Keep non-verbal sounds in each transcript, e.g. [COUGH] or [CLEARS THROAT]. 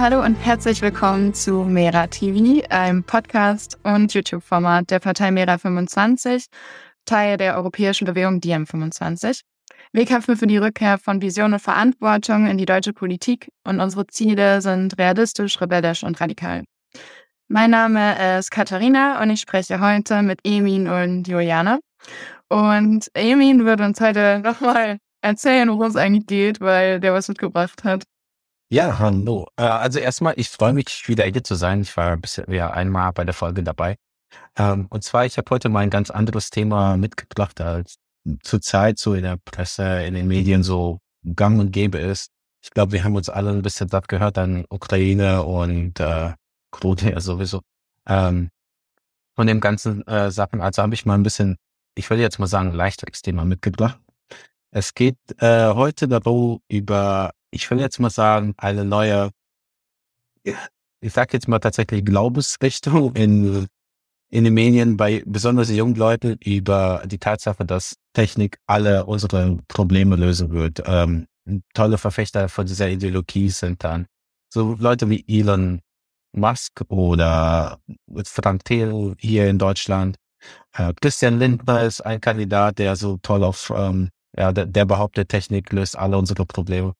Hallo und herzlich willkommen zu Mera TV, einem Podcast und YouTube-Format der Partei Mera 25, Teil der europäischen Bewegung DiEM25. Wir kämpfen für die Rückkehr von Vision und Verantwortung in die deutsche Politik und unsere Ziele sind realistisch, rebellisch und radikal. Mein Name ist Katharina und ich spreche heute mit Emin und Juliane. Und Emin wird uns heute nochmal erzählen, worum es eigentlich geht, weil der was mitgebracht hat. Ja, hallo. Äh, also erstmal, ich freue mich, wieder hier zu sein. Ich war bisher ja einmal bei der Folge dabei. Ähm, und zwar, ich habe heute mal ein ganz anderes Thema mitgebracht, als zurzeit so in der Presse, in den Medien so gang und gäbe ist. Ich glaube, wir haben uns alle ein bisschen satt gehört an Ukraine und äh, ja sowieso. Ähm, von dem ganzen äh, Sachen. Also habe ich mal ein bisschen, ich würde jetzt mal sagen, leichteres Thema mitgebracht. Es geht äh, heute darum über ich will jetzt mal sagen, eine neue, ich sag jetzt mal tatsächlich Glaubensrichtung [LAUGHS] in, in den Medien bei besonders jungen Leuten über die Tatsache, dass Technik alle unsere Probleme lösen wird. Ähm, tolle Verfechter von dieser Ideologie sind dann so Leute wie Elon Musk oder Frank Thiel hier in Deutschland. Äh, Christian Lindner ist ein Kandidat, der so toll auf, ähm, ja, der, der behauptet, Technik löst alle unsere Probleme.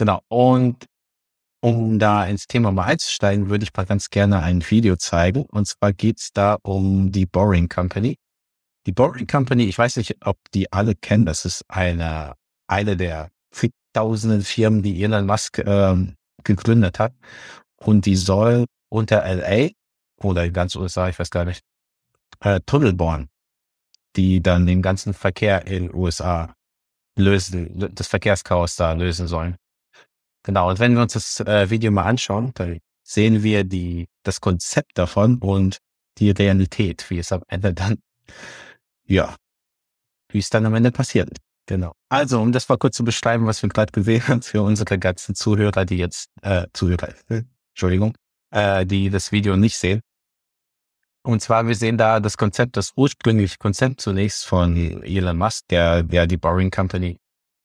Genau. Und um da ins Thema mal einzusteigen, würde ich mal ganz gerne ein Video zeigen. Und zwar geht's da um die Boring Company. Die Boring Company, ich weiß nicht, ob die alle kennen, das ist eine, eine der tausenden Firmen, die Elon Musk ähm, gegründet hat. Und die soll unter LA oder ganz USA, ich weiß gar nicht, äh, Tunnel bauen, die dann den ganzen Verkehr in USA lösen, das Verkehrschaos da lösen sollen. Genau, und wenn wir uns das äh, Video mal anschauen, dann sehen wir die, das Konzept davon und die Realität, wie es am Ende dann, ja, wie es dann am Ende passiert. Genau. Also, um das mal kurz zu beschreiben, was wir gerade gesehen haben für unsere ganzen Zuhörer, die jetzt, äh, Zuhörer, Entschuldigung, äh, die das Video nicht sehen. Und zwar, wir sehen da das Konzept, das ursprüngliche Konzept zunächst von Elon Musk, der, der die Boring Company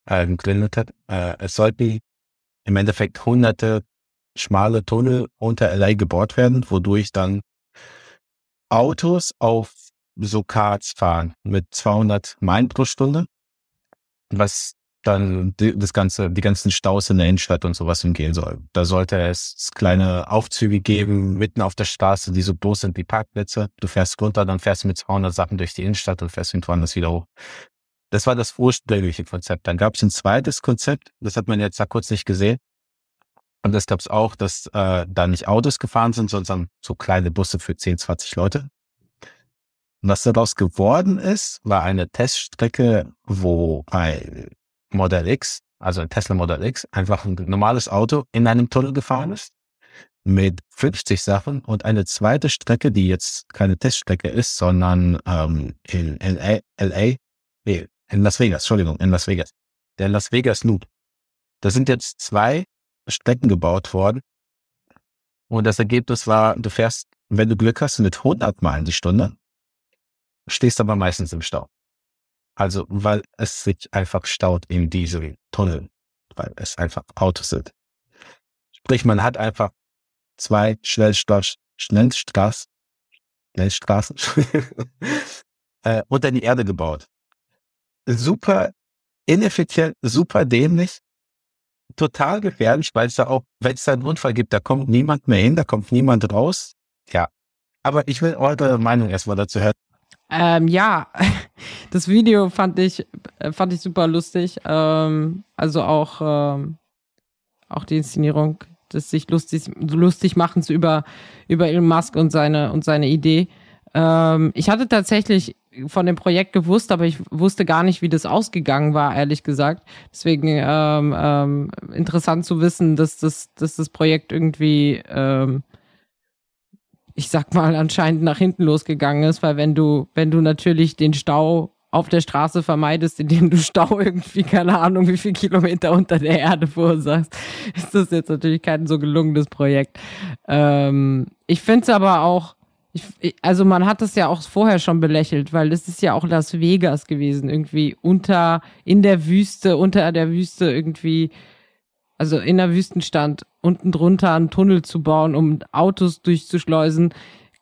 äh, gegründet hat. Äh, es sollten im Endeffekt hunderte schmale Tunnel unter LA gebohrt werden, wodurch dann Autos auf so Karts fahren mit 200 Meilen pro Stunde, was dann das ganze, die ganzen Staus in der Innenstadt und sowas umgehen soll. Da sollte es kleine Aufzüge geben, mitten auf der Straße, die so groß sind wie Parkplätze. Du fährst runter, dann fährst du mit 200 Sachen durch die Innenstadt und fährst irgendwann das wieder hoch. Das war das ursprüngliche Konzept. Dann gab es ein zweites Konzept, das hat man jetzt da kurz nicht gesehen. Und das gab es auch, dass äh, da nicht Autos gefahren sind, sondern so kleine Busse für 10, 20 Leute. Und was daraus geworden ist, war eine Teststrecke, wo ein Model X, also ein Tesla Model X, einfach ein normales Auto in einem Tunnel gefahren ist mit 50 Sachen und eine zweite Strecke, die jetzt keine Teststrecke ist, sondern ähm, in LA, LA nee, in Las Vegas, Entschuldigung, in Las Vegas. Der Las Vegas Loop. Da sind jetzt zwei Strecken gebaut worden. Und das Ergebnis war, du fährst, wenn du Glück hast, mit 100 Meilen die Stunde, stehst aber meistens im Stau. Also, weil es sich einfach staut in diesem Tunnel, weil es einfach Autos sind. Sprich, man hat einfach zwei Schnellstraßen, Schnellstraßen, [LAUGHS] Schnellstraßen äh, unter die Erde gebaut super ineffizient, super dämlich, total gefährlich, weil es da auch, wenn es da einen Unfall gibt, da kommt niemand mehr hin, da kommt niemand raus. Ja. Aber ich will eure Meinung erstmal dazu hören. Ähm, ja, [LAUGHS] das Video fand ich, äh, fand ich super lustig. Ähm, also auch, ähm, auch die Inszenierung des sich lustig, lustig Machens über, über Elon Musk und seine, und seine Idee. Ähm, ich hatte tatsächlich von dem Projekt gewusst, aber ich wusste gar nicht, wie das ausgegangen war, ehrlich gesagt. Deswegen ähm, ähm, interessant zu wissen, dass das, dass das Projekt irgendwie, ähm, ich sag mal, anscheinend nach hinten losgegangen ist, weil wenn du, wenn du natürlich den Stau auf der Straße vermeidest, indem du Stau [LAUGHS] irgendwie, keine Ahnung, wie viele Kilometer unter der Erde verursachst, ist das jetzt natürlich kein so gelungenes Projekt. Ähm, ich finde es aber auch ich, also man hat das ja auch vorher schon belächelt, weil es ist ja auch Las Vegas gewesen, irgendwie unter, in der Wüste, unter der Wüste irgendwie Also in der Wüstenstand unten drunter einen Tunnel zu bauen, um Autos durchzuschleusen,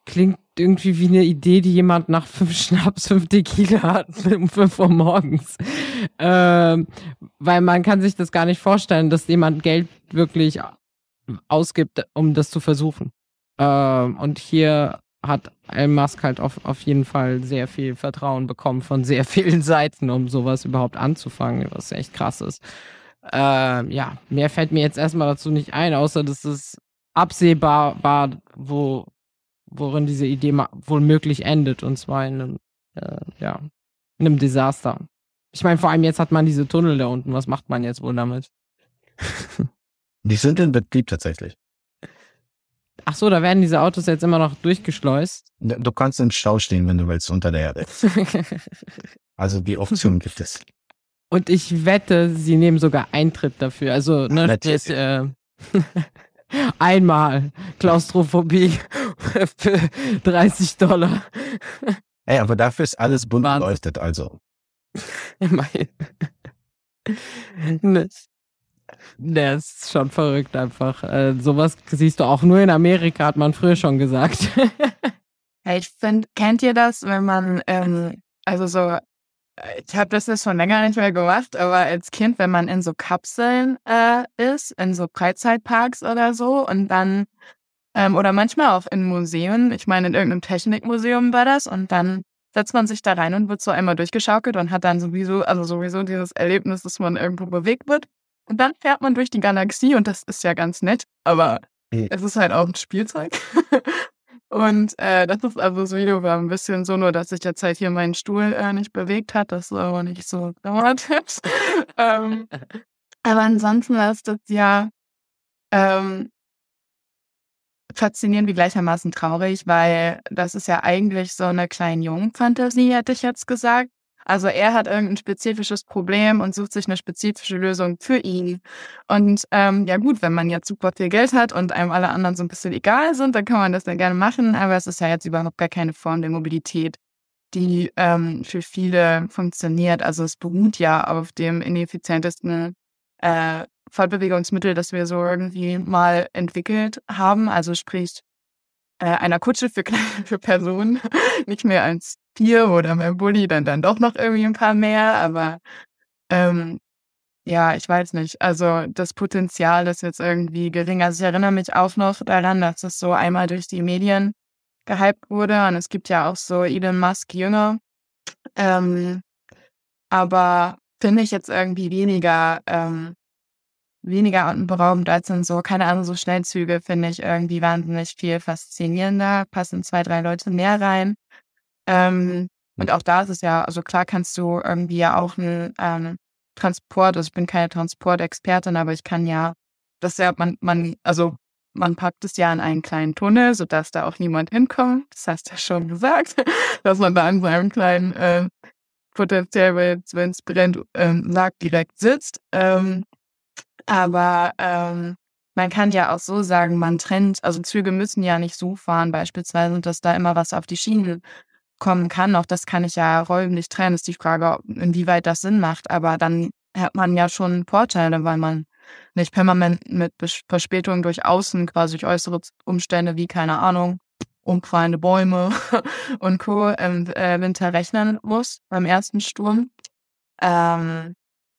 klingt irgendwie wie eine Idee, die jemand nach fünf [LAUGHS] Schnaps, fünf Tequila hat, um fünf Uhr morgens. Ähm, weil man kann sich das gar nicht vorstellen, dass jemand Geld wirklich ausgibt, um das zu versuchen. Ähm, und hier hat Elon Musk halt auf, auf jeden Fall sehr viel Vertrauen bekommen von sehr [LAUGHS] vielen Seiten, um sowas überhaupt anzufangen, was echt krass ist. Ähm, ja, mehr fällt mir jetzt erstmal dazu nicht ein, außer dass es absehbar war, wo, worin diese Idee wohl möglich endet, und zwar in einem, äh, ja, in einem Desaster. Ich meine, vor allem jetzt hat man diese Tunnel da unten. Was macht man jetzt wohl damit? Die sind in Betrieb tatsächlich. Ach so, da werden diese Autos jetzt immer noch durchgeschleust. Du kannst im Stau stehen, wenn du willst, unter der Erde. [LAUGHS] also die Option gibt es. Und ich wette, sie nehmen sogar Eintritt dafür. Also, ne, Natürlich. äh, [LAUGHS] einmal Klaustrophobie für 30 Dollar. Ey, aber dafür ist alles bunt beleuchtet, also. Immerhin. Das ist schon verrückt einfach. Äh, sowas siehst du auch nur in Amerika, hat man früher schon gesagt. [LAUGHS] ich finde, kennt ihr das, wenn man, ähm, also so, ich habe das jetzt schon länger nicht mehr gemacht, aber als Kind, wenn man in so Kapseln äh, ist, in so Freizeitparks oder so und dann, ähm, oder manchmal auch in Museen, ich meine, in irgendeinem Technikmuseum war das und dann setzt man sich da rein und wird so einmal durchgeschaukelt und hat dann sowieso, also sowieso dieses Erlebnis, dass man irgendwo bewegt wird. Und dann fährt man durch die Galaxie und das ist ja ganz nett, aber mhm. es ist halt auch ein Spielzeug. [LAUGHS] und äh, das ist also das Video war ein bisschen so, nur dass sich jetzt halt hier mein Stuhl äh, nicht bewegt hat, das aber nicht so dramatisch. [LAUGHS] ähm, aber ansonsten ist das ja ähm, faszinierend wie gleichermaßen traurig, weil das ist ja eigentlich so eine kleine Jungen-Fantasie, hätte ich jetzt gesagt. Also er hat irgendein spezifisches Problem und sucht sich eine spezifische Lösung für ihn. Und ähm, ja gut, wenn man jetzt super viel Geld hat und einem alle anderen so ein bisschen egal sind, dann kann man das ja gerne machen. Aber es ist ja jetzt überhaupt gar keine Form der Mobilität, die ähm, für viele funktioniert. Also es beruht ja auf dem ineffizientesten äh, Fortbewegungsmittel, das wir so irgendwie mal entwickelt haben. Also sprich äh, einer Kutsche für, für Personen, [LAUGHS] nicht mehr als vier oder mehr Bulli, dann dann doch noch irgendwie ein paar mehr. Aber ähm, ja, ich weiß nicht. Also das Potenzial ist jetzt irgendwie gering. Also ich erinnere mich auch noch daran, dass es so einmal durch die Medien gehypt wurde. Und es gibt ja auch so Elon Musk Jünger. Ähm, aber finde ich jetzt irgendwie weniger ähm, weniger atemberaubend als in so, keine Ahnung, so Schnellzüge finde ich irgendwie wahnsinnig viel faszinierender, passen zwei, drei Leute mehr rein. Ähm, und auch da ist es ja, also klar kannst du irgendwie ja auch einen ähm, Transport, also ich bin keine Transportexpertin, aber ich kann ja, das ja, man, man, also man packt es ja in einen kleinen Tunnel, sodass da auch niemand hinkommt. Das hast du ja schon gesagt, [LAUGHS] dass man da an seinem kleinen, äh, potenziell, wenn es brennt, ähm, Sarg direkt sitzt. Ähm, aber ähm, man kann ja auch so sagen, man trennt, also Züge müssen ja nicht so fahren, beispielsweise, dass da immer was auf die Schienen kommen kann. Auch das kann ich ja räumlich trennen. Ist die Frage, inwieweit das Sinn macht. Aber dann hat man ja schon Vorteile, weil man nicht permanent mit Verspätungen durch Außen, quasi durch äußere Umstände wie, keine Ahnung, umfallende Bäume [LAUGHS] und Co. im äh, Winter rechnen muss beim ersten Sturm. Ähm,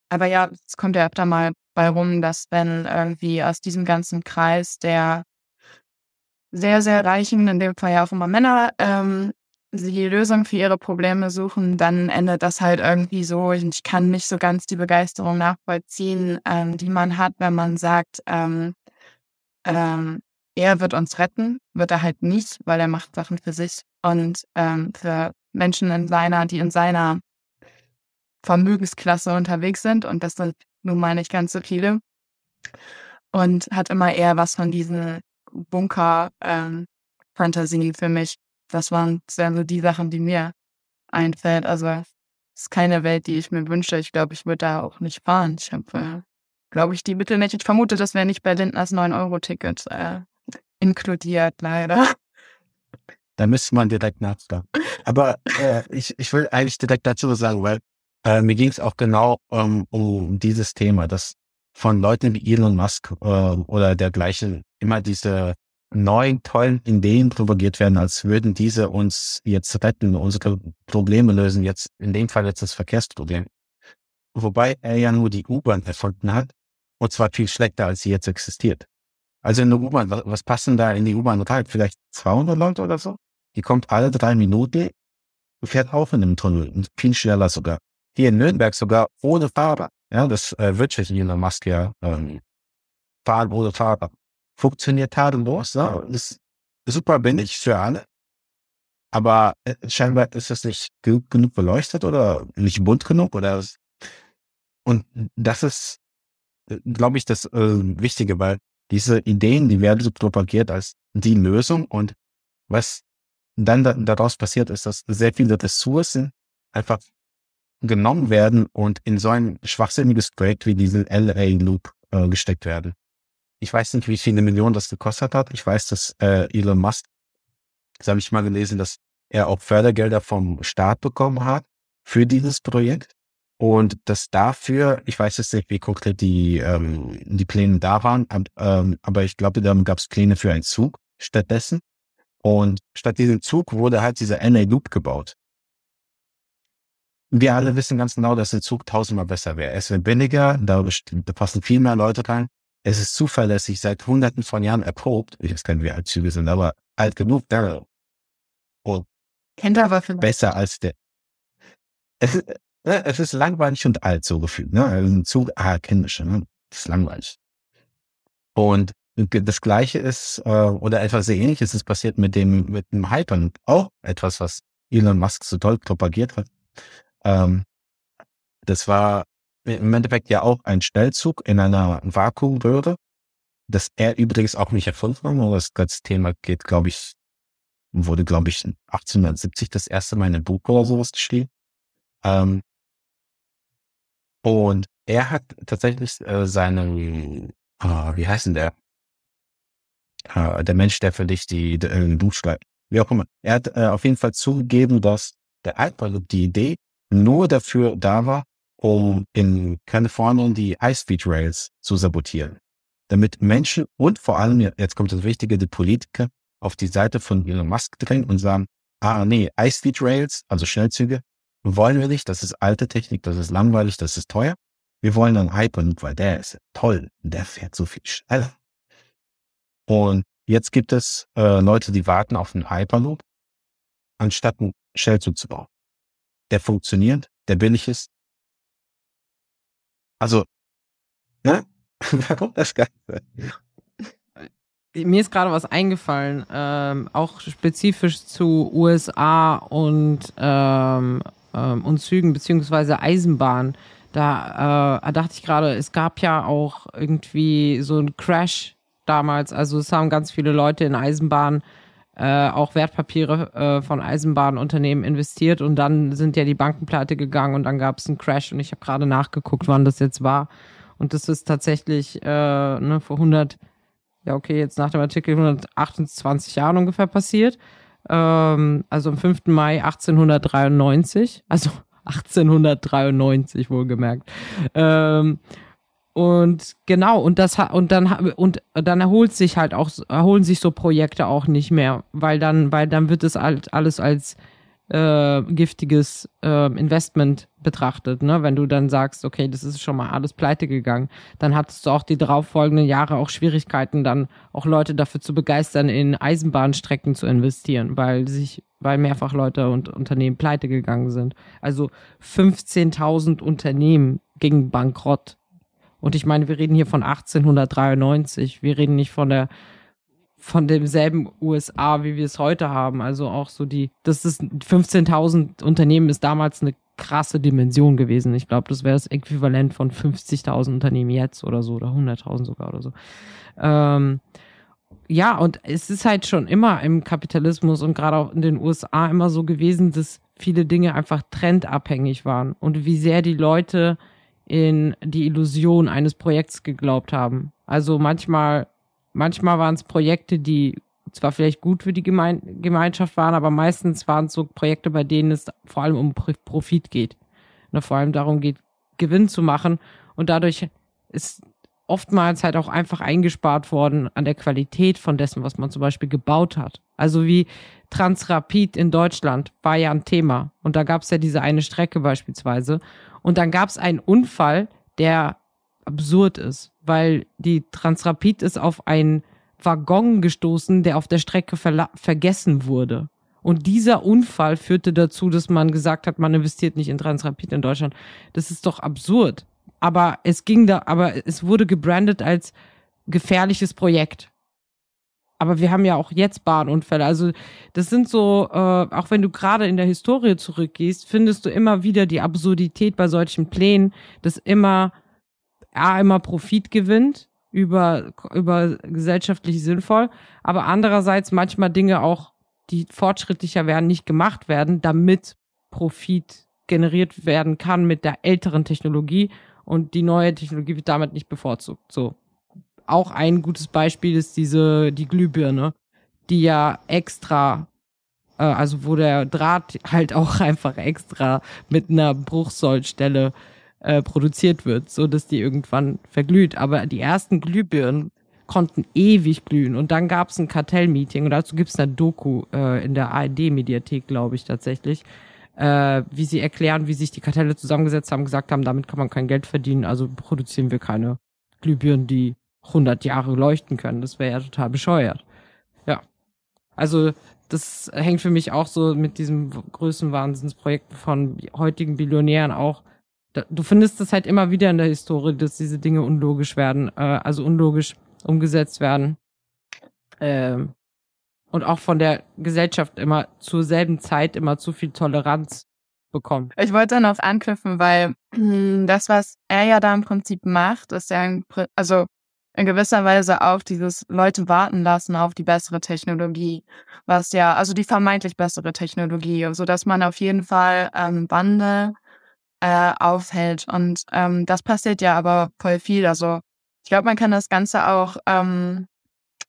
aber ja, es kommt ja öfter mal bei rum, dass wenn irgendwie aus diesem ganzen Kreis der sehr, sehr reichen, in dem Fall ja auch immer Männer, ähm, sie Lösungen für ihre Probleme suchen, dann endet das halt irgendwie so. Ich kann nicht so ganz die Begeisterung nachvollziehen, ähm, die man hat, wenn man sagt, ähm, ähm, er wird uns retten, wird er halt nicht, weil er macht Sachen für sich und ähm, für Menschen in seiner, die in seiner Vermögensklasse unterwegs sind und das sind nun mal nicht ganz so viele. Und hat immer eher was von diesen Bunker-Fantasien ähm, für mich. Das waren so die Sachen, die mir einfällt. Also es ist keine Welt, die ich mir wünsche. Ich glaube, ich würde da auch nicht fahren. Ich habe, äh, glaube ich, die Mittel nicht. Ich vermute, das wäre nicht bei Lindners 9-Euro-Ticket äh, inkludiert, leider. Da müsste man direkt nachfragen. Aber äh, ich, ich will eigentlich direkt dazu sagen, weil äh, mir ging es auch genau ähm, um dieses Thema, dass von Leuten wie Elon Musk äh, oder dergleichen immer diese neuen, tollen Ideen propagiert werden, als würden diese uns jetzt retten, unsere Probleme lösen, jetzt in dem Fall jetzt das Verkehrsproblem. Wobei er ja nur die U-Bahn erfunden hat, und zwar viel schlechter, als sie jetzt existiert. Also in der U-Bahn, was, passen da in die U-Bahn rein? Vielleicht 200 Leute oder so? Die kommt alle drei Minuten, fährt auf in dem Tunnel, viel schneller sogar. Hier in Nürnberg sogar ohne Fahrer. Ja, das äh, wird sich Elon Musk ja ähm, fahren ohne Fahrer funktioniert tadellos. Ne? Das ist super billig für alle. Aber äh, scheinbar ist das nicht genug beleuchtet oder nicht bunt genug oder und das ist, äh, glaube ich, das äh, Wichtige, weil diese Ideen, die werden so propagiert als die Lösung und was dann da, daraus passiert ist, dass sehr viele Ressourcen einfach genommen werden und in so ein schwachsinniges Projekt wie diesen LA Loop äh, gesteckt werden. Ich weiß nicht, wie viele Millionen das gekostet hat. Ich weiß, dass äh, Elon Musk, das habe ich mal gelesen, dass er auch Fördergelder vom Staat bekommen hat für dieses Projekt. Und dass dafür, ich weiß jetzt nicht, wie konkret die, ähm, die Pläne da waren, ähm, aber ich glaube, da gab es Pläne für einen Zug stattdessen. Und statt diesem Zug wurde halt dieser NA Loop gebaut. Wir alle wissen ganz genau, dass ein Zug tausendmal besser wäre. Es wäre billiger, da, da passen viel mehr Leute rein. Es ist zuverlässig, seit hunderten von Jahren erprobt. Ich weiß gar nicht, wie alt Züge sind, aber alt genug, da. Und Kennt aber vielleicht. besser als der. Es ist, äh, es ist langweilig und alt, so gefühlt. Ne? Also ein Zug, ah, kenne ich schon, ne? Das ist langweilig. Und das Gleiche ist, äh, oder etwas sehr ähnliches ist passiert mit dem, mit dem Hypern. Auch etwas, was Elon Musk so toll propagiert hat. Ähm, das war im Endeffekt ja auch ein Schnellzug in einer Vakuumröhre, das er übrigens auch nicht erfunden hat, das ganze Thema geht, glaube ich, wurde, glaube ich, 1870 das erste Mal in einem Buch oder sowas geschrieben. Ähm, und er hat tatsächlich äh, seinen, äh, wie heißt denn der? Äh, der Mensch, der für dich die, die äh, Buch schreibt. Wie auch immer. Er hat äh, auf jeden Fall zugegeben, dass der Hyperloop, die Idee, nur dafür da war, um in Kalifornien die High-Speed Rails zu sabotieren. Damit Menschen und vor allem, jetzt kommt das Wichtige, die Politiker auf die Seite von Elon Musk drängen und sagen, ah nee, High-Speed Rails, also Schnellzüge, wollen wir nicht, das ist alte Technik, das ist langweilig, das ist teuer. Wir wollen einen Hyperloop, weil der ist toll, der fährt so viel schneller. Und jetzt gibt es äh, Leute, die warten auf einen Hyperloop, anstatt einen Schnellzug zu bauen. Der funktioniert, der billig ist, also, ne? [LAUGHS] Warum das Ganze? Mir ist gerade was eingefallen, ähm, auch spezifisch zu USA und, ähm, ähm, und Zügen beziehungsweise Eisenbahn. Da äh, dachte ich gerade, es gab ja auch irgendwie so einen Crash damals. Also es haben ganz viele Leute in Eisenbahn äh, auch Wertpapiere äh, von Eisenbahnunternehmen investiert und dann sind ja die Banken pleite gegangen und dann gab es einen Crash und ich habe gerade nachgeguckt, wann das jetzt war. Und das ist tatsächlich äh, ne, vor 100, ja okay, jetzt nach dem Artikel 128 Jahren ungefähr passiert. Ähm, also am 5. Mai 1893, also [LAUGHS] 1893 wohlgemerkt. Ähm, und genau, und das und dann und dann erholt sich halt auch erholen sich so Projekte auch nicht mehr, weil dann weil dann wird es halt alles als äh, giftiges äh, Investment betrachtet, ne? Wenn du dann sagst, okay, das ist schon mal alles pleite gegangen, dann hattest du auch die darauffolgenden Jahre auch Schwierigkeiten, dann auch Leute dafür zu begeistern, in Eisenbahnstrecken zu investieren, weil sich weil mehrfach Leute und Unternehmen pleite gegangen sind. Also 15.000 Unternehmen gingen bankrott und ich meine, wir reden hier von 1893. Wir reden nicht von der von demselben USA, wie wir es heute haben. Also auch so die, das ist 15.000 Unternehmen ist damals eine krasse Dimension gewesen. Ich glaube, das wäre das Äquivalent von 50.000 Unternehmen jetzt oder so oder 100.000 sogar oder so. Ähm, ja, und es ist halt schon immer im Kapitalismus und gerade auch in den USA immer so gewesen, dass viele Dinge einfach trendabhängig waren und wie sehr die Leute in die Illusion eines Projekts geglaubt haben. Also manchmal, manchmal waren es Projekte, die zwar vielleicht gut für die Gemein Gemeinschaft waren, aber meistens waren es so Projekte, bei denen es vor allem um Profit geht. Und vor allem darum geht, Gewinn zu machen. Und dadurch ist, oftmals halt auch einfach eingespart worden an der Qualität von dessen, was man zum Beispiel gebaut hat. Also wie Transrapid in Deutschland war ja ein Thema. Und da gab es ja diese eine Strecke beispielsweise. Und dann gab es einen Unfall, der absurd ist, weil die Transrapid ist auf einen Waggon gestoßen, der auf der Strecke vergessen wurde. Und dieser Unfall führte dazu, dass man gesagt hat, man investiert nicht in Transrapid in Deutschland. Das ist doch absurd. Aber es ging da, aber es wurde gebrandet als gefährliches Projekt. Aber wir haben ja auch jetzt Bahnunfälle. Also das sind so, äh, auch wenn du gerade in der Historie zurückgehst, findest du immer wieder die Absurdität bei solchen Plänen, dass immer, ja, immer Profit gewinnt über, über gesellschaftlich sinnvoll, aber andererseits manchmal Dinge auch die fortschrittlicher werden, nicht gemacht werden, damit Profit generiert werden kann mit der älteren Technologie und die neue Technologie wird damit nicht bevorzugt. So. Auch ein gutes Beispiel ist diese, die Glühbirne, die ja extra, äh, also wo der Draht halt [LAUGHS] auch einfach extra mit einer Bruchsollstelle äh, produziert wird, so dass die irgendwann verglüht. Aber die ersten Glühbirnen konnten ewig glühen. Und dann gab es ein Kartellmeeting und dazu gibt es eine Doku äh, in der ARD-Mediathek, glaube ich, tatsächlich, äh, wie sie erklären, wie sich die Kartelle zusammengesetzt haben, gesagt haben, damit kann man kein Geld verdienen, also produzieren wir keine Glühbirnen, die 100 Jahre leuchten können. Das wäre ja total bescheuert. Ja. Also das hängt für mich auch so mit diesem Größenwahnsinnsprojekt von heutigen Billionären auch. Du findest das halt immer wieder in der Historie, dass diese Dinge unlogisch werden, äh, also unlogisch umgesetzt werden. Ähm, und auch von der Gesellschaft immer zur selben Zeit immer zu viel Toleranz bekommen. Ich wollte dann auf anknüpfen, weil [CLEARS THROAT] das, was er ja da im Prinzip macht, ist ja, also in gewisser Weise auch dieses Leute warten lassen auf die bessere Technologie, was ja, also die vermeintlich bessere Technologie, so dass man auf jeden Fall ähm, Wandel äh, aufhält. Und ähm, das passiert ja aber voll viel. Also ich glaube, man kann das Ganze auch ähm,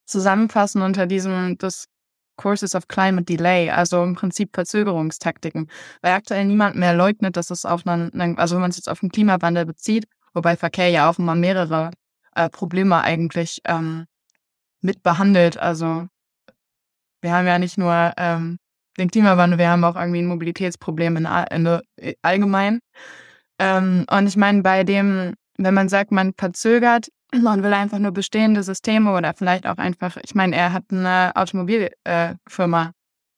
zusammenfassen unter diesem des Courses of Climate Delay, also im Prinzip Verzögerungstaktiken, weil aktuell niemand mehr leugnet, dass es auf einen, also wenn man es jetzt auf den Klimawandel bezieht, wobei Verkehr ja auch immer mehrere äh, Probleme eigentlich ähm, mit behandelt. Also wir haben ja nicht nur ähm, den Klimawandel, wir haben auch irgendwie ein Mobilitätsproblem in, in, in allgemein. Ähm, und ich meine, bei dem, wenn man sagt, man verzögert, [CLEARS THROAT] man will einfach nur bestehende Systeme oder vielleicht auch einfach, ich meine, er hat eine Automobilfirma. Äh,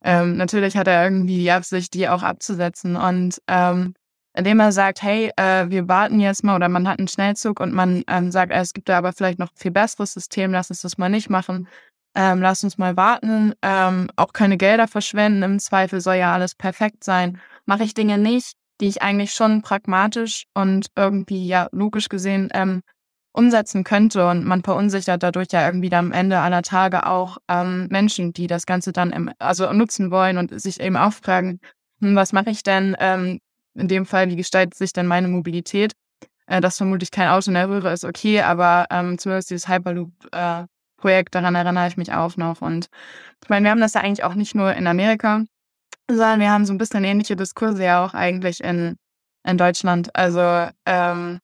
ähm, natürlich hat er irgendwie die Absicht, die auch abzusetzen. Und ähm, indem er sagt, hey, äh, wir warten jetzt mal oder man hat einen Schnellzug und man ähm, sagt, äh, es gibt da aber vielleicht noch ein viel besseres System, lass uns das mal nicht machen. Ähm, lass uns mal warten, ähm, auch keine Gelder verschwenden, im Zweifel soll ja alles perfekt sein. Mache ich Dinge nicht, die ich eigentlich schon pragmatisch und irgendwie ja logisch gesehen ähm, umsetzen könnte und man verunsichert dadurch ja irgendwie dann am Ende aller Tage auch ähm, Menschen, die das Ganze dann im, also nutzen wollen und sich eben auch fragen, hm, was mache ich denn? Ähm, in dem Fall, wie gestaltet sich denn meine Mobilität? Äh, dass vermutlich kein Auto in der Röhre ist okay, aber ähm, zumindest dieses Hyperloop-Projekt, äh, daran erinnere ich mich auch noch. Und ich meine, wir haben das ja eigentlich auch nicht nur in Amerika, sondern wir haben so ein bisschen ähnliche Diskurse ja auch eigentlich in, in Deutschland. Also ähm,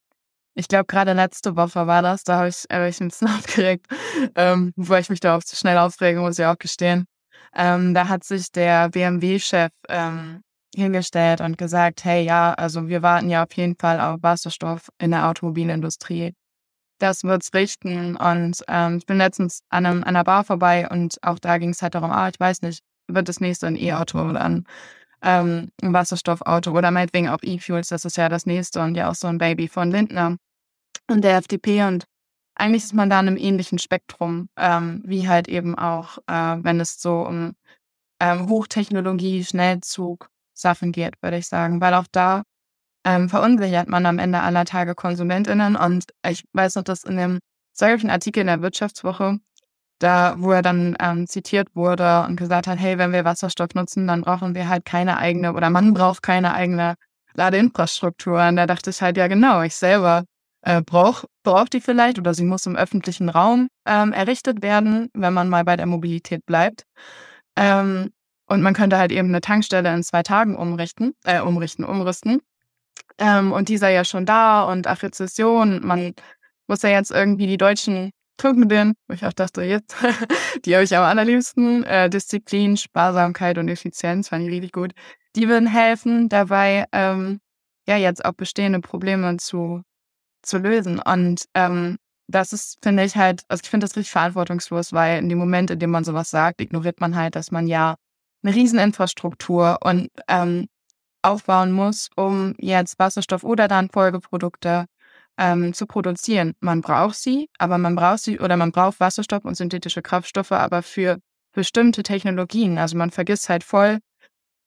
ich glaube, gerade letzte Woche war das, da habe ich, hab ich ein bisschen [LAUGHS] aufgeregt, ähm, bevor ich mich da auch zu schnell aufrege, muss ich auch gestehen. Ähm, da hat sich der BMW-Chef ähm, hingestellt und gesagt, hey, ja, also wir warten ja auf jeden Fall auf Wasserstoff in der Automobilindustrie. Das wird's richten. Und ähm, ich bin letztens an, einem, an einer Bar vorbei und auch da ging es halt darum, ah, ich weiß nicht, wird das nächste ein E-Auto oder ein ähm, ein Wasserstoffauto oder meinetwegen auch E-Fuels, das ist ja das nächste und ja auch so ein Baby von Lindner und der FDP und eigentlich ist man da in einem ähnlichen Spektrum, ähm, wie halt eben auch, äh, wenn es so um ähm, Hochtechnologie, Schnellzug, Sachen geht, würde ich sagen, weil auch da ähm, verunsichert man am Ende aller Tage KonsumentInnen und ich weiß noch, dass in dem solchen Artikel in der Wirtschaftswoche da, wo er dann ähm, zitiert wurde und gesagt hat, hey, wenn wir Wasserstoff nutzen, dann brauchen wir halt keine eigene oder man braucht keine eigene Ladeinfrastruktur. Und da dachte ich halt, ja genau, ich selber äh, brauche brauch die vielleicht oder sie muss im öffentlichen Raum ähm, errichtet werden, wenn man mal bei der Mobilität bleibt. Ähm, und man könnte halt eben eine Tankstelle in zwei Tagen umrichten, äh, umrichten, umrüsten. Ähm, und die sei ja schon da und ach, Rezession, man es ja jetzt irgendwie die deutschen Tugenden, wo ich auch dachte, jetzt, [LAUGHS] die habe ich am allerliebsten, äh, Disziplin, Sparsamkeit und Effizienz, fand ich richtig gut. Die würden helfen, dabei ähm, ja jetzt auch bestehende Probleme zu, zu lösen. Und ähm, das ist, finde ich halt, also ich finde das richtig verantwortungslos, weil in dem Moment, in dem man sowas sagt, ignoriert man halt, dass man ja eine Rieseninfrastruktur und ähm, aufbauen muss, um jetzt Wasserstoff oder dann Folgeprodukte ähm, zu produzieren. Man braucht sie, aber man braucht sie oder man braucht Wasserstoff und synthetische Kraftstoffe, aber für bestimmte Technologien. Also man vergisst halt voll,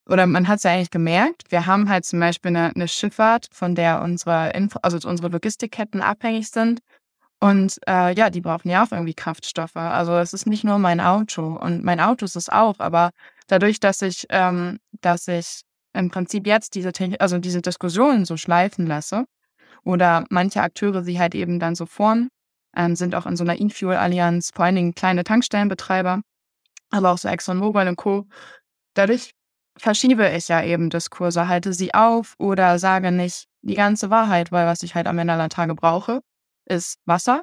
oder man hat es ja eigentlich gemerkt, wir haben halt zum Beispiel eine, eine Schifffahrt, von der unsere, Info also unsere Logistikketten abhängig sind. Und äh, ja, die brauchen ja auch irgendwie Kraftstoffe. Also es ist nicht nur mein Auto und mein Auto ist es auch, aber dadurch, dass ich, ähm, dass ich im Prinzip jetzt diese, also diese Diskussionen so schleifen lasse oder manche Akteure sie halt eben dann so formen, ähm, sind auch in so einer E-Fuel-Allianz, vor allen Dingen kleine Tankstellenbetreiber, aber auch so ExxonMobil und Co. Dadurch verschiebe ich ja eben Diskurse, halte sie auf oder sage nicht die ganze Wahrheit, weil was ich halt am Ende aller Tage brauche, ist Wasser,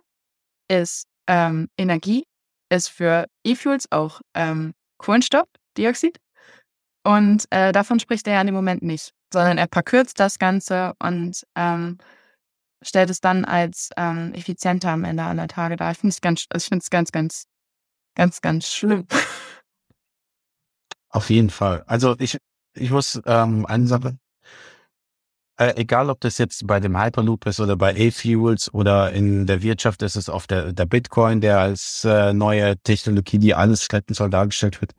ist ähm, Energie, ist für E-Fuels auch ähm, Kohlenstoffdioxid. Und äh, davon spricht er ja im Moment nicht, sondern er verkürzt das Ganze und ähm, stellt es dann als ähm, effizienter am Ende aller Tage dar. Ich finde es ganz, ich finde es ganz, ganz, ganz, ganz schlimm. Auf jeden Fall. Also ich, ich muss ähm, eine Sache, äh, egal ob das jetzt bei dem Hyperloop ist oder bei A-Fuels oder in der Wirtschaft ist es oft der, der Bitcoin, der als äh, neue Technologie, die alles retten soll, dargestellt wird.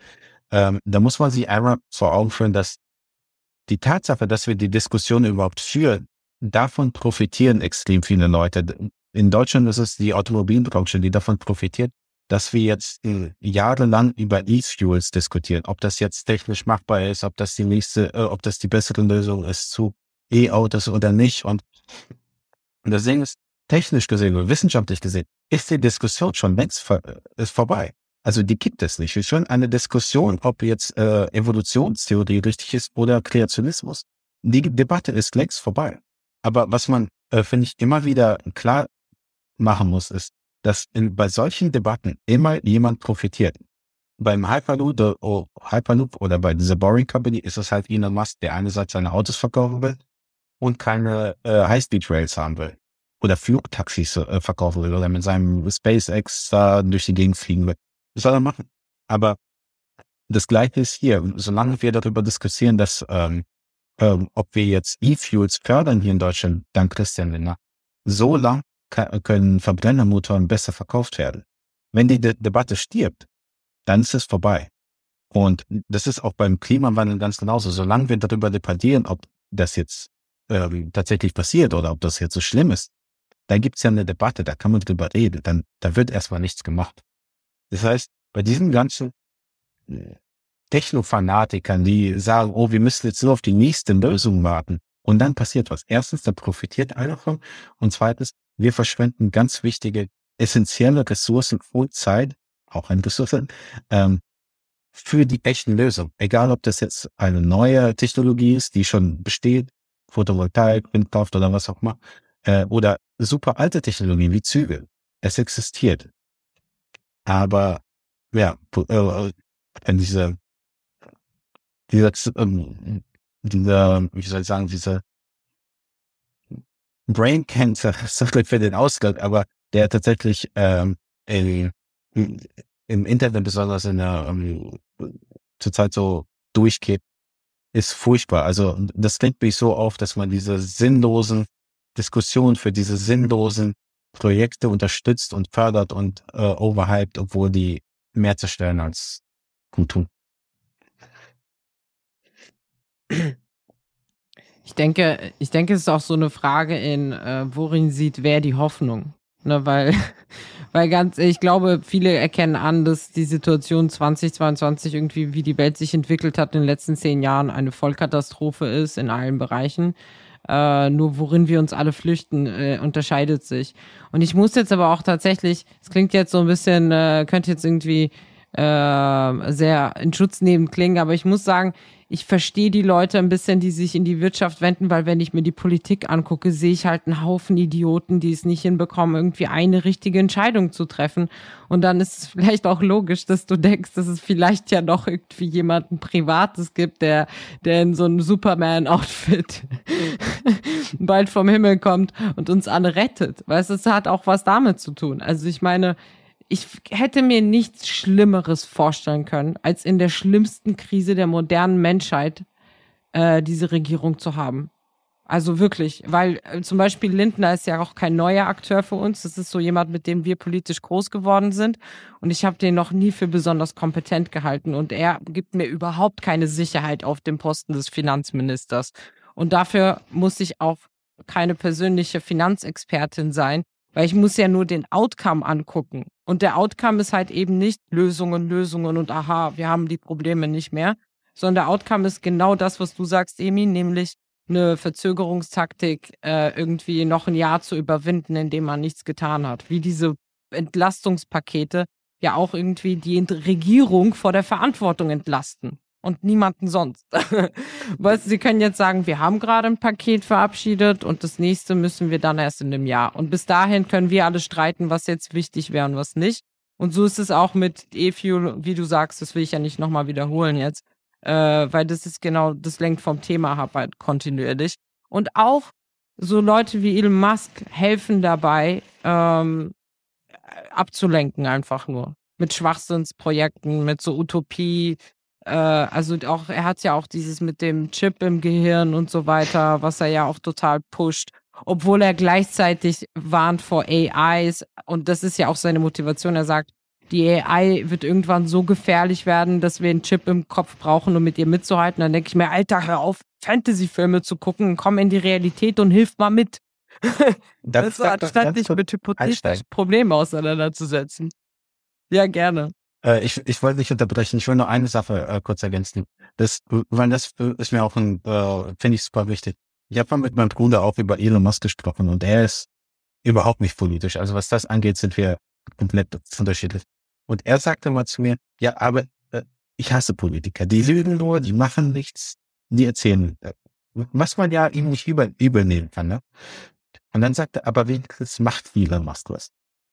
Ähm, da muss man sich einmal vor Augen führen, dass die Tatsache, dass wir die Diskussion überhaupt führen, davon profitieren extrem viele Leute. In Deutschland ist es die Automobilbranche, die davon profitiert, dass wir jetzt äh, jahrelang über E-Fuels diskutieren, ob das jetzt technisch machbar ist, ob das die nächste, äh, ob das die bessere Lösung ist zu E-Autos oder nicht. Und, das Ding ist, technisch gesehen oder wissenschaftlich gesehen, ist die Diskussion schon längst äh, ist vorbei. Also die gibt es nicht. Es ist schon eine Diskussion, ob jetzt äh, Evolutionstheorie richtig ist oder Kreationismus. Die Debatte ist längst vorbei. Aber was man, äh, finde ich, immer wieder klar machen muss, ist, dass in, bei solchen Debatten immer jemand profitiert. Beim Hyperloop, oh, Hyperloop oder bei dieser Boring Company ist es halt Elon Musk, der einerseits seine Autos verkaufen will und keine äh, High-Speed-Rails haben will. Oder Flugtaxis äh, verkaufen will oder mit seinem SpaceX äh, durch die Gegend fliegen will. Das soll er machen. Aber das Gleiche ist hier. Solange wir darüber diskutieren, dass ähm, ähm, ob wir jetzt E-Fuels fördern hier in Deutschland, dank Christian Lindner, so lang können Verbrennermotoren besser verkauft werden. Wenn die De Debatte stirbt, dann ist es vorbei. Und das ist auch beim Klimawandel ganz genauso. Solange wir darüber debattieren, ob das jetzt ähm, tatsächlich passiert oder ob das jetzt so schlimm ist, dann gibt es ja eine Debatte, da kann man drüber reden, dann da wird erstmal nichts gemacht. Das heißt, bei diesen ganzen äh, Technofanatikern, die sagen, oh, wir müssen jetzt nur auf die nächste Lösung warten, und dann passiert was. Erstens, da profitiert einer von. Und zweitens, wir verschwenden ganz wichtige, essentielle Ressourcen und Zeit, auch eine Ressource, ähm, für die echten Lösungen. Egal, ob das jetzt eine neue Technologie ist, die schon besteht, Photovoltaik, Windkraft oder was auch immer, äh, oder super alte Technologien wie Züge. Es existiert. Aber ja, äh, diese, dieser, ähm, dieser, wie soll ich sagen, diese Brain Cancer, [LAUGHS] sorry für den Ausdruck, aber der tatsächlich ähm, in, im Internet besonders in der um, zurzeit so durchgeht, ist furchtbar. Also das denkt mich so auf, dass man diese sinnlosen Diskussionen für diese sinnlosen Projekte unterstützt und fördert und äh, overhyped, obwohl die mehr zerstören als gut tun. Ich denke, ich denke, es ist auch so eine Frage in, äh, worin sieht wer die Hoffnung? Ne, weil, [LAUGHS] weil ganz, ich glaube, viele erkennen an, dass die Situation 2022 irgendwie, wie die Welt sich entwickelt hat in den letzten zehn Jahren, eine Vollkatastrophe ist in allen Bereichen. Äh, nur worin wir uns alle flüchten, äh, unterscheidet sich. Und ich muss jetzt aber auch tatsächlich, es klingt jetzt so ein bisschen, äh, könnte jetzt irgendwie äh, sehr in Schutz nehmen klingen, aber ich muss sagen, ich verstehe die Leute ein bisschen, die sich in die Wirtschaft wenden, weil wenn ich mir die Politik angucke, sehe ich halt einen Haufen Idioten, die es nicht hinbekommen, irgendwie eine richtige Entscheidung zu treffen. Und dann ist es vielleicht auch logisch, dass du denkst, dass es vielleicht ja noch irgendwie jemanden Privates gibt, der, der in so einem Superman-Outfit [LAUGHS] bald vom Himmel kommt und uns alle rettet. Weißt du, es hat auch was damit zu tun. Also ich meine, ich hätte mir nichts Schlimmeres vorstellen können, als in der schlimmsten Krise der modernen Menschheit äh, diese Regierung zu haben. Also wirklich, weil äh, zum Beispiel Lindner ist ja auch kein neuer Akteur für uns. Das ist so jemand, mit dem wir politisch groß geworden sind. Und ich habe den noch nie für besonders kompetent gehalten. Und er gibt mir überhaupt keine Sicherheit auf dem Posten des Finanzministers. Und dafür muss ich auch keine persönliche Finanzexpertin sein, weil ich muss ja nur den Outcome angucken. Und der Outcome ist halt eben nicht Lösungen, Lösungen und aha, wir haben die Probleme nicht mehr, sondern der Outcome ist genau das, was du sagst, Emi, nämlich eine Verzögerungstaktik äh, irgendwie noch ein Jahr zu überwinden, indem man nichts getan hat. Wie diese Entlastungspakete ja auch irgendwie die Regierung vor der Verantwortung entlasten und niemanden sonst. [LAUGHS] weißt du, sie können jetzt sagen, wir haben gerade ein Paket verabschiedet und das nächste müssen wir dann erst in einem Jahr. Und bis dahin können wir alle streiten, was jetzt wichtig wäre und was nicht. Und so ist es auch mit E-Fuel, wie du sagst, das will ich ja nicht nochmal wiederholen jetzt, äh, weil das ist genau, das lenkt vom Thema ab halt kontinuierlich. Und auch so Leute wie Elon Musk helfen dabei, ähm, abzulenken einfach nur. Mit Schwachsinnsprojekten, mit so Utopie, also auch, er hat ja auch dieses mit dem Chip im Gehirn und so weiter, was er ja auch total pusht. Obwohl er gleichzeitig warnt vor AIs und das ist ja auch seine Motivation. Er sagt, die AI wird irgendwann so gefährlich werden, dass wir einen Chip im Kopf brauchen, um mit ihr mitzuhalten. Dann denke ich mir, Alter, hör auf, Fantasy-Filme zu gucken, komm in die Realität und hilf mal mit. [LAUGHS] das, das anstatt dich mit hypothetischen Problemen auseinanderzusetzen. Ja, gerne. Äh, ich, ich wollte nicht unterbrechen. Ich will nur eine Sache äh, kurz ergänzen. Das, weil das ist mir auch ein, äh, finde ich super wichtig. Ich habe mal mit meinem Bruder auch über Elon Musk gesprochen und er ist überhaupt nicht politisch. Also was das angeht, sind wir komplett unterschiedlich. Und er sagte mal zu mir, ja, aber äh, ich hasse Politiker. Die lügen nur, die machen nichts, die erzählen, äh, was man ja ihm nicht über, übernehmen kann. Ne? Und dann sagte er, aber wenigstens macht Elon Musk was.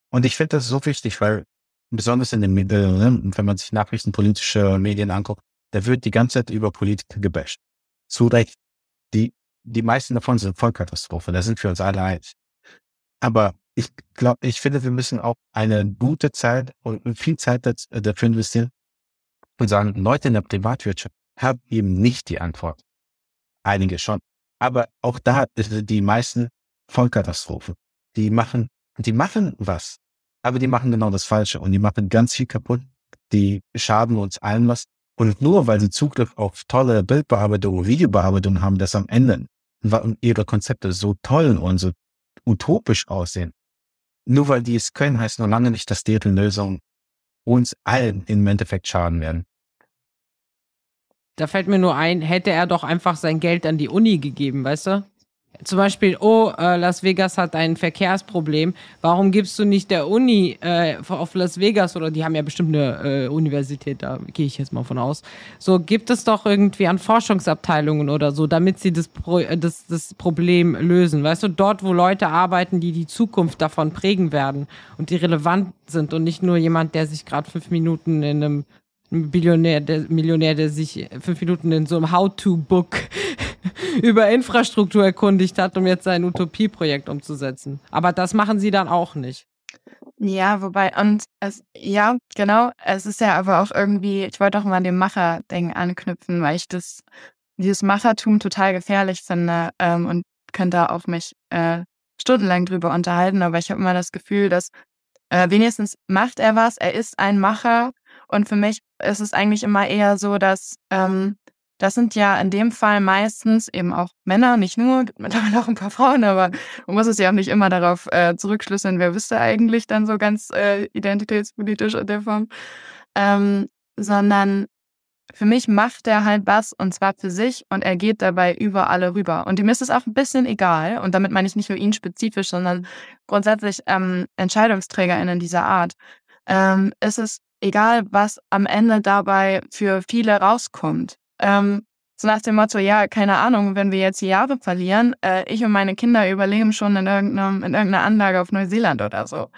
Und ich finde das so wichtig, weil besonders in den Medien, ne, wenn man sich Nachrichten politische Medien anguckt, da wird die ganze Zeit über Politiker gebasht. Zu Recht. Die, die meisten davon sind Vollkatastrophe. Da sind wir uns alle einig. Aber ich glaube, ich finde, wir müssen auch eine gute Zeit und viel Zeit dafür investieren und sagen, Leute in der Privatwirtschaft haben eben nicht die Antwort. Einige schon. Aber auch da die meisten Vollkatastrophen. Die machen, die machen was aber die machen genau das Falsche und die machen ganz viel kaputt. Die schaden uns allen was. Und nur weil sie Zugriff auf tolle Bildbearbeitung Videobearbeitung haben, dass am Ende ihre Konzepte so toll und so utopisch aussehen. Nur weil die es können, heißt noch lange nicht, dass deren Lösungen uns allen im Endeffekt schaden werden. Da fällt mir nur ein, hätte er doch einfach sein Geld an die Uni gegeben, weißt du? Zum Beispiel, oh, äh, Las Vegas hat ein Verkehrsproblem. Warum gibst du nicht der Uni äh, auf Las Vegas oder die haben ja bestimmt eine äh, Universität, da gehe ich jetzt mal von aus. So gibt es doch irgendwie an Forschungsabteilungen oder so, damit sie das, Pro äh, das, das Problem lösen. Weißt du, dort, wo Leute arbeiten, die die Zukunft davon prägen werden und die relevant sind und nicht nur jemand, der sich gerade fünf Minuten in einem Billionär, der Millionär, der sich fünf Minuten in so einem How-to-Book [LAUGHS] über Infrastruktur erkundigt hat, um jetzt sein Utopieprojekt umzusetzen. Aber das machen sie dann auch nicht. Ja, wobei, und es, ja, genau, es ist ja aber auch irgendwie, ich wollte auch mal an dem Macher-Ding anknüpfen, weil ich das, dieses Machertum total gefährlich finde ähm, und könnte auch mich äh, stundenlang drüber unterhalten, aber ich habe immer das Gefühl, dass äh, wenigstens macht er was, er ist ein Macher und für mich ist es eigentlich immer eher so, dass ähm, das sind ja in dem Fall meistens eben auch Männer, nicht nur, mittlerweile auch ein paar Frauen, aber man muss es ja auch nicht immer darauf äh, zurückschlüsseln, wer wüsste eigentlich dann so ganz äh, identitätspolitisch in der Form, ähm, sondern für mich macht er halt was und zwar für sich und er geht dabei über alle rüber. Und ihm ist es auch ein bisschen egal und damit meine ich nicht nur ihn spezifisch, sondern grundsätzlich ähm, EntscheidungsträgerInnen dieser Art. Ähm, ist es egal was am Ende dabei für viele rauskommt. Ähm, so nach dem Motto, ja, keine Ahnung, wenn wir jetzt Jahre verlieren, äh, ich und meine Kinder überleben schon in, irgendeinem, in irgendeiner Anlage auf Neuseeland oder so.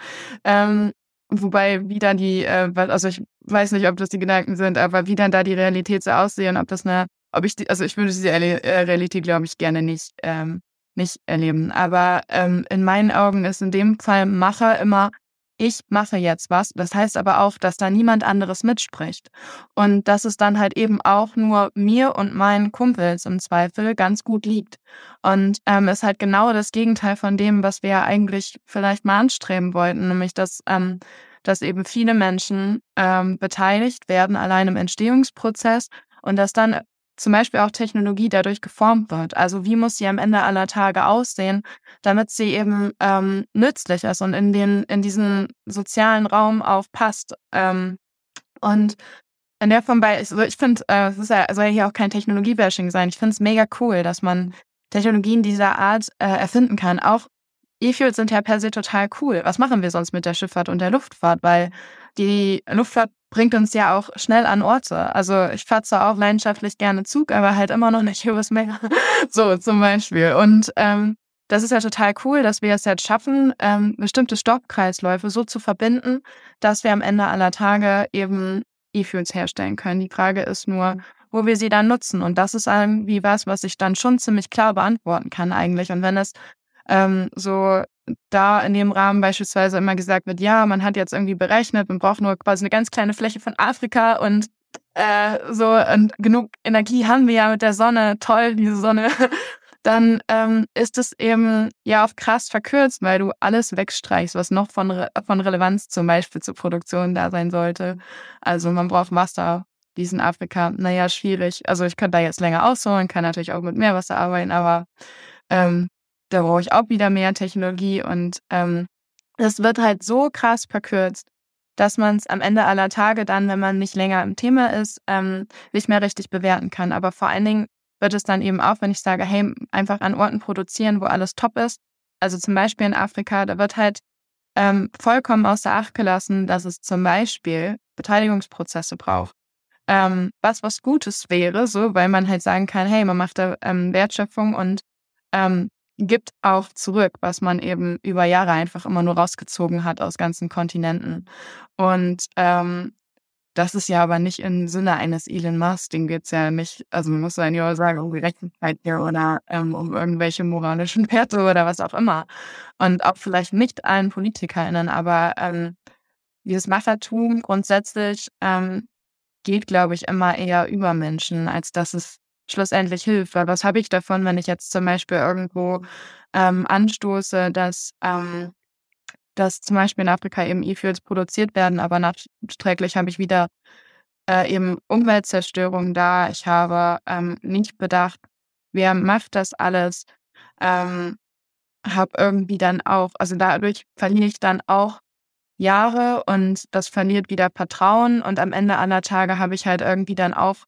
Ähm, wobei wie dann die, äh, also ich weiß nicht, ob das die Gedanken sind, aber wie dann da die Realität so aussehen, ob das eine, ob ich die, also ich würde diese äh, Realität, glaube ich, gerne nicht, ähm, nicht erleben. Aber ähm, in meinen Augen ist in dem Fall Macher immer ich mache jetzt was. Das heißt aber auch, dass da niemand anderes mitspricht. Und dass es dann halt eben auch nur mir und meinen Kumpels im Zweifel ganz gut liegt. Und ähm, ist halt genau das Gegenteil von dem, was wir ja eigentlich vielleicht mal anstreben wollten, nämlich dass, ähm, dass eben viele Menschen ähm, beteiligt werden, allein im Entstehungsprozess und dass dann zum Beispiel auch Technologie dadurch geformt wird. Also wie muss sie am Ende aller Tage aussehen, damit sie eben ähm, nützlich ist und in den in diesen sozialen Raum aufpasst. Ähm, und in der Form bei, also ich finde, äh, es ja, soll ja hier auch kein Technologiebashing sein. Ich finde es mega cool, dass man Technologien dieser Art äh, erfinden kann. Auch E-Fuels sind ja per se total cool. Was machen wir sonst mit der Schifffahrt und der Luftfahrt? Weil die Luftfahrt bringt uns ja auch schnell an Orte. Also ich fahre zwar auch leidenschaftlich gerne Zug, aber halt immer noch nicht [LAUGHS] übers Meer. so zum Beispiel. Und ähm, das ist ja total cool, dass wir es jetzt schaffen, ähm, bestimmte Stoffkreisläufe so zu verbinden, dass wir am Ende aller Tage eben E-Fuels herstellen können. Die Frage ist nur, wo wir sie dann nutzen. Und das ist irgendwie was, was ich dann schon ziemlich klar beantworten kann eigentlich. Und wenn es ähm, so da in dem Rahmen beispielsweise immer gesagt wird, ja, man hat jetzt irgendwie berechnet, man braucht nur quasi eine ganz kleine Fläche von Afrika und äh, so und genug Energie haben wir ja mit der Sonne, toll, diese Sonne, [LAUGHS] dann ähm, ist es eben ja auf krass verkürzt, weil du alles wegstreichst, was noch von, Re von Relevanz zum Beispiel zur Produktion da sein sollte. Also man braucht Wasser, diesen Afrika, naja, schwierig. Also ich könnte da jetzt länger ausholen, kann natürlich auch mit Meerwasser arbeiten, aber ähm, da brauche ich auch wieder mehr Technologie und ähm, das wird halt so krass verkürzt, dass man es am Ende aller Tage dann, wenn man nicht länger im Thema ist, ähm, nicht mehr richtig bewerten kann. Aber vor allen Dingen wird es dann eben auch, wenn ich sage, hey, einfach an Orten produzieren, wo alles top ist. Also zum Beispiel in Afrika, da wird halt ähm, vollkommen außer Acht gelassen, dass es zum Beispiel Beteiligungsprozesse braucht. Ähm, was was Gutes wäre, so, weil man halt sagen kann, hey, man macht da ähm, Wertschöpfung und ähm, gibt auch zurück, was man eben über Jahre einfach immer nur rausgezogen hat aus ganzen Kontinenten. Und ähm, das ist ja aber nicht im Sinne eines Elon Musk, den geht's ja nicht, also man muss ja sagen, um Gerechtigkeit hier oder ähm, um irgendwelche moralischen [LAUGHS] Werte oder was auch immer. Und auch vielleicht nicht allen PolitikerInnen, aber ähm, dieses Machertum grundsätzlich ähm, geht, glaube ich, immer eher über Menschen, als dass es schlussendlich hilft. Weil was habe ich davon, wenn ich jetzt zum Beispiel irgendwo ähm, anstoße, dass, ähm, dass zum Beispiel in Afrika eben E-Fuels produziert werden, aber nachträglich habe ich wieder äh, eben Umweltzerstörung da. Ich habe ähm, nicht bedacht, wer macht das alles. Ähm, habe irgendwie dann auch, also dadurch verliere ich dann auch Jahre und das verliert wieder Vertrauen und am Ende aller Tage habe ich halt irgendwie dann auch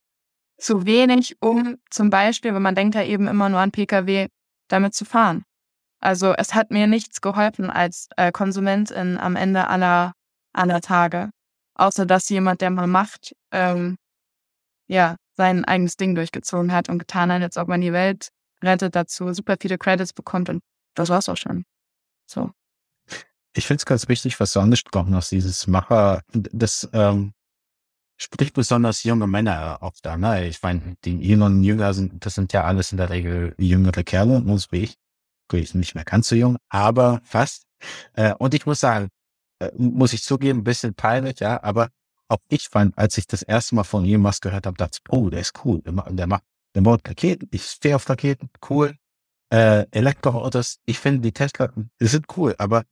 zu wenig, um zum Beispiel, wenn man denkt ja eben immer nur an Pkw, damit zu fahren. Also es hat mir nichts geholfen als äh, Konsumentin am Ende aller, aller Tage. Außer dass jemand, der mal macht, ähm, ja, sein eigenes Ding durchgezogen hat und getan hat, als ob man die Welt rettet, dazu super viele Credits bekommt und das war's auch schon. So. Ich finde es ganz wichtig, was du angesprochen hast, dieses Macher, das ähm, spricht besonders junge Männer oft da. Ne? Ich meine, die Elon Jünger sind, das sind ja alles in der Regel jüngere Kerle, muss wie ich. Okay, ich nicht mehr ganz so jung, aber fast. Äh, und ich muss sagen, äh, muss ich zugeben, ein bisschen peinlich, ja, aber auch ich fand, als ich das erste Mal von Elon Musk gehört habe, dachte ich, oh, der ist cool. Der, der macht, der baut Raketen, ich stehe auf Raketen, cool. Äh, Elektroautos, ich finde die Tesla, die sind cool, aber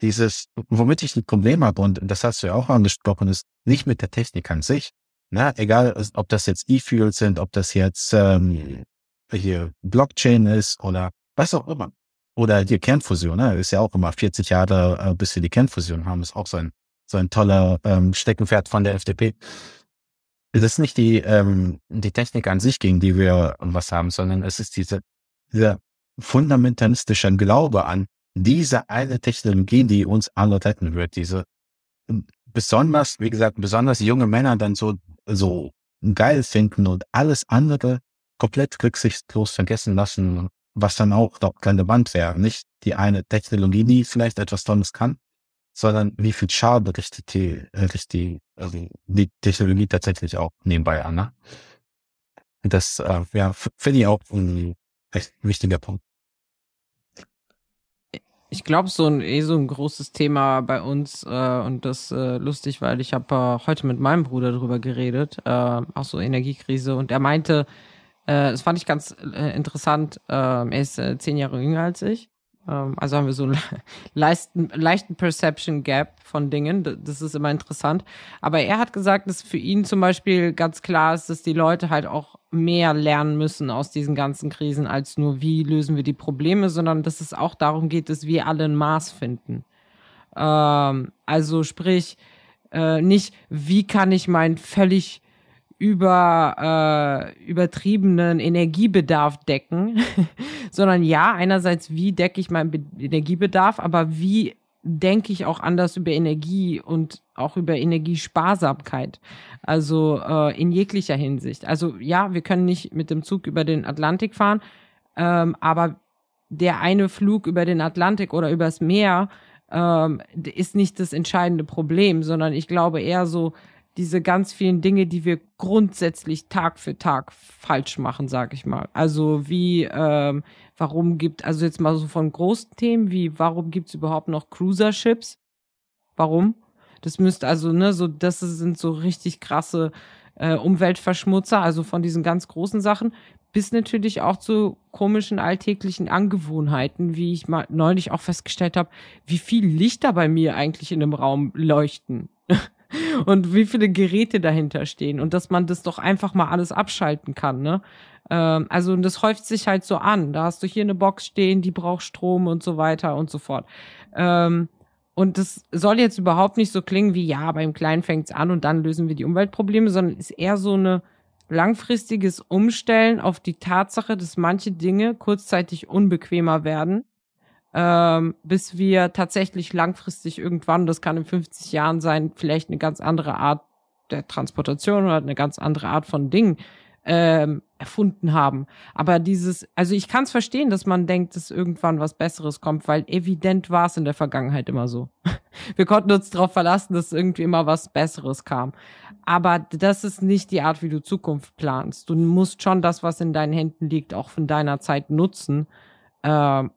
dieses, womit ich ein Problem habe, und das hast du ja auch angesprochen, ist nicht mit der Technik an sich. Na, ne? egal, ob das jetzt E-Fuels sind, ob das jetzt ähm, hier Blockchain ist oder was auch immer. Oder die Kernfusion, ne? ist ja auch immer 40 Jahre, äh, bis wir die Kernfusion haben, ist auch so ein, so ein toller ähm, Steckenpferd von der FDP. Es ist nicht die, ähm, die Technik an sich, gegen die wir was haben, sondern es ist diese, dieser fundamentalistische Glaube an diese eine Technologie, die uns alle retten wird, diese besonders, wie gesagt, besonders junge Männer dann so, so geil finden und alles andere komplett rücksichtslos vergessen lassen, was dann auch relevant wäre. Nicht die eine Technologie, die vielleicht etwas Tolles kann, sondern wie viel Schaden richtet die, äh, richtet die, also die Technologie tatsächlich auch nebenbei an. Ne? Das äh, ja, finde ich auch ein echt wichtiger Punkt. Ich glaube, so ein eh so ein großes Thema bei uns äh, und das äh, lustig, weil ich habe äh, heute mit meinem Bruder darüber geredet, äh, auch so Energiekrise und er meinte, äh, das fand ich ganz äh, interessant. Äh, er ist äh, zehn Jahre jünger als ich also haben wir so einen [LAUGHS] leichten, leichten Perception Gap von Dingen. Das ist immer interessant. Aber er hat gesagt, dass für ihn zum Beispiel ganz klar ist, dass die Leute halt auch mehr lernen müssen aus diesen ganzen Krisen, als nur, wie lösen wir die Probleme, sondern dass es auch darum geht, dass wir alle ein Maß finden. Ähm, also sprich, äh, nicht, wie kann ich mein völlig über äh, übertriebenen Energiebedarf decken, [LAUGHS] sondern ja, einerseits, wie decke ich meinen Be Energiebedarf, aber wie denke ich auch anders über Energie und auch über Energiesparsamkeit. Also äh, in jeglicher Hinsicht. Also ja, wir können nicht mit dem Zug über den Atlantik fahren, ähm, aber der eine Flug über den Atlantik oder übers Meer ähm, ist nicht das entscheidende Problem, sondern ich glaube eher so, diese ganz vielen Dinge, die wir grundsätzlich Tag für Tag falsch machen, sag ich mal. Also wie, ähm, warum gibt, also jetzt mal so von großen Themen wie, warum gibt's überhaupt noch Cruiser-Ships? Warum? Das müsste also, ne, so, das sind so richtig krasse äh, Umweltverschmutzer, also von diesen ganz großen Sachen, bis natürlich auch zu komischen alltäglichen Angewohnheiten, wie ich mal neulich auch festgestellt habe, wie viel Lichter bei mir eigentlich in dem Raum leuchten. [LAUGHS] und wie viele Geräte dahinter stehen und dass man das doch einfach mal alles abschalten kann, ne? Ähm, also und das häuft sich halt so an. Da hast du hier eine Box stehen, die braucht Strom und so weiter und so fort. Ähm, und das soll jetzt überhaupt nicht so klingen wie, ja, beim Kleinen fängt's an und dann lösen wir die Umweltprobleme, sondern ist eher so eine langfristiges Umstellen auf die Tatsache, dass manche Dinge kurzzeitig unbequemer werden ähm, bis wir tatsächlich langfristig irgendwann, das kann in 50 Jahren sein, vielleicht eine ganz andere Art der Transportation oder eine ganz andere Art von Dingen ähm, erfunden haben. Aber dieses, also ich kann es verstehen, dass man denkt, dass irgendwann was Besseres kommt, weil evident war es in der Vergangenheit immer so. [LAUGHS] Wir konnten uns darauf verlassen, dass irgendwie immer was Besseres kam. Aber das ist nicht die Art, wie du Zukunft planst. Du musst schon das, was in deinen Händen liegt, auch von deiner Zeit nutzen. Ähm,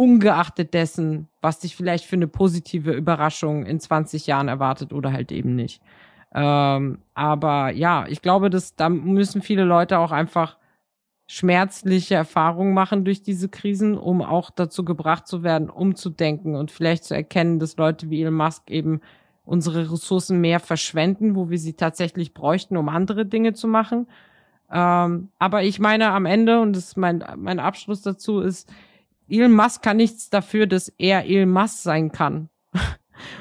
ungeachtet dessen, was dich vielleicht für eine positive Überraschung in 20 Jahren erwartet oder halt eben nicht. Ähm, aber ja, ich glaube, dass da müssen viele Leute auch einfach schmerzliche Erfahrungen machen durch diese Krisen, um auch dazu gebracht zu werden, umzudenken und vielleicht zu erkennen, dass Leute wie Elon Musk eben unsere Ressourcen mehr verschwenden, wo wir sie tatsächlich bräuchten, um andere Dinge zu machen. Ähm, aber ich meine, am Ende, und das ist mein, mein Abschluss dazu, ist, Elon Musk kann nichts dafür, dass er Elon Musk sein kann [LAUGHS]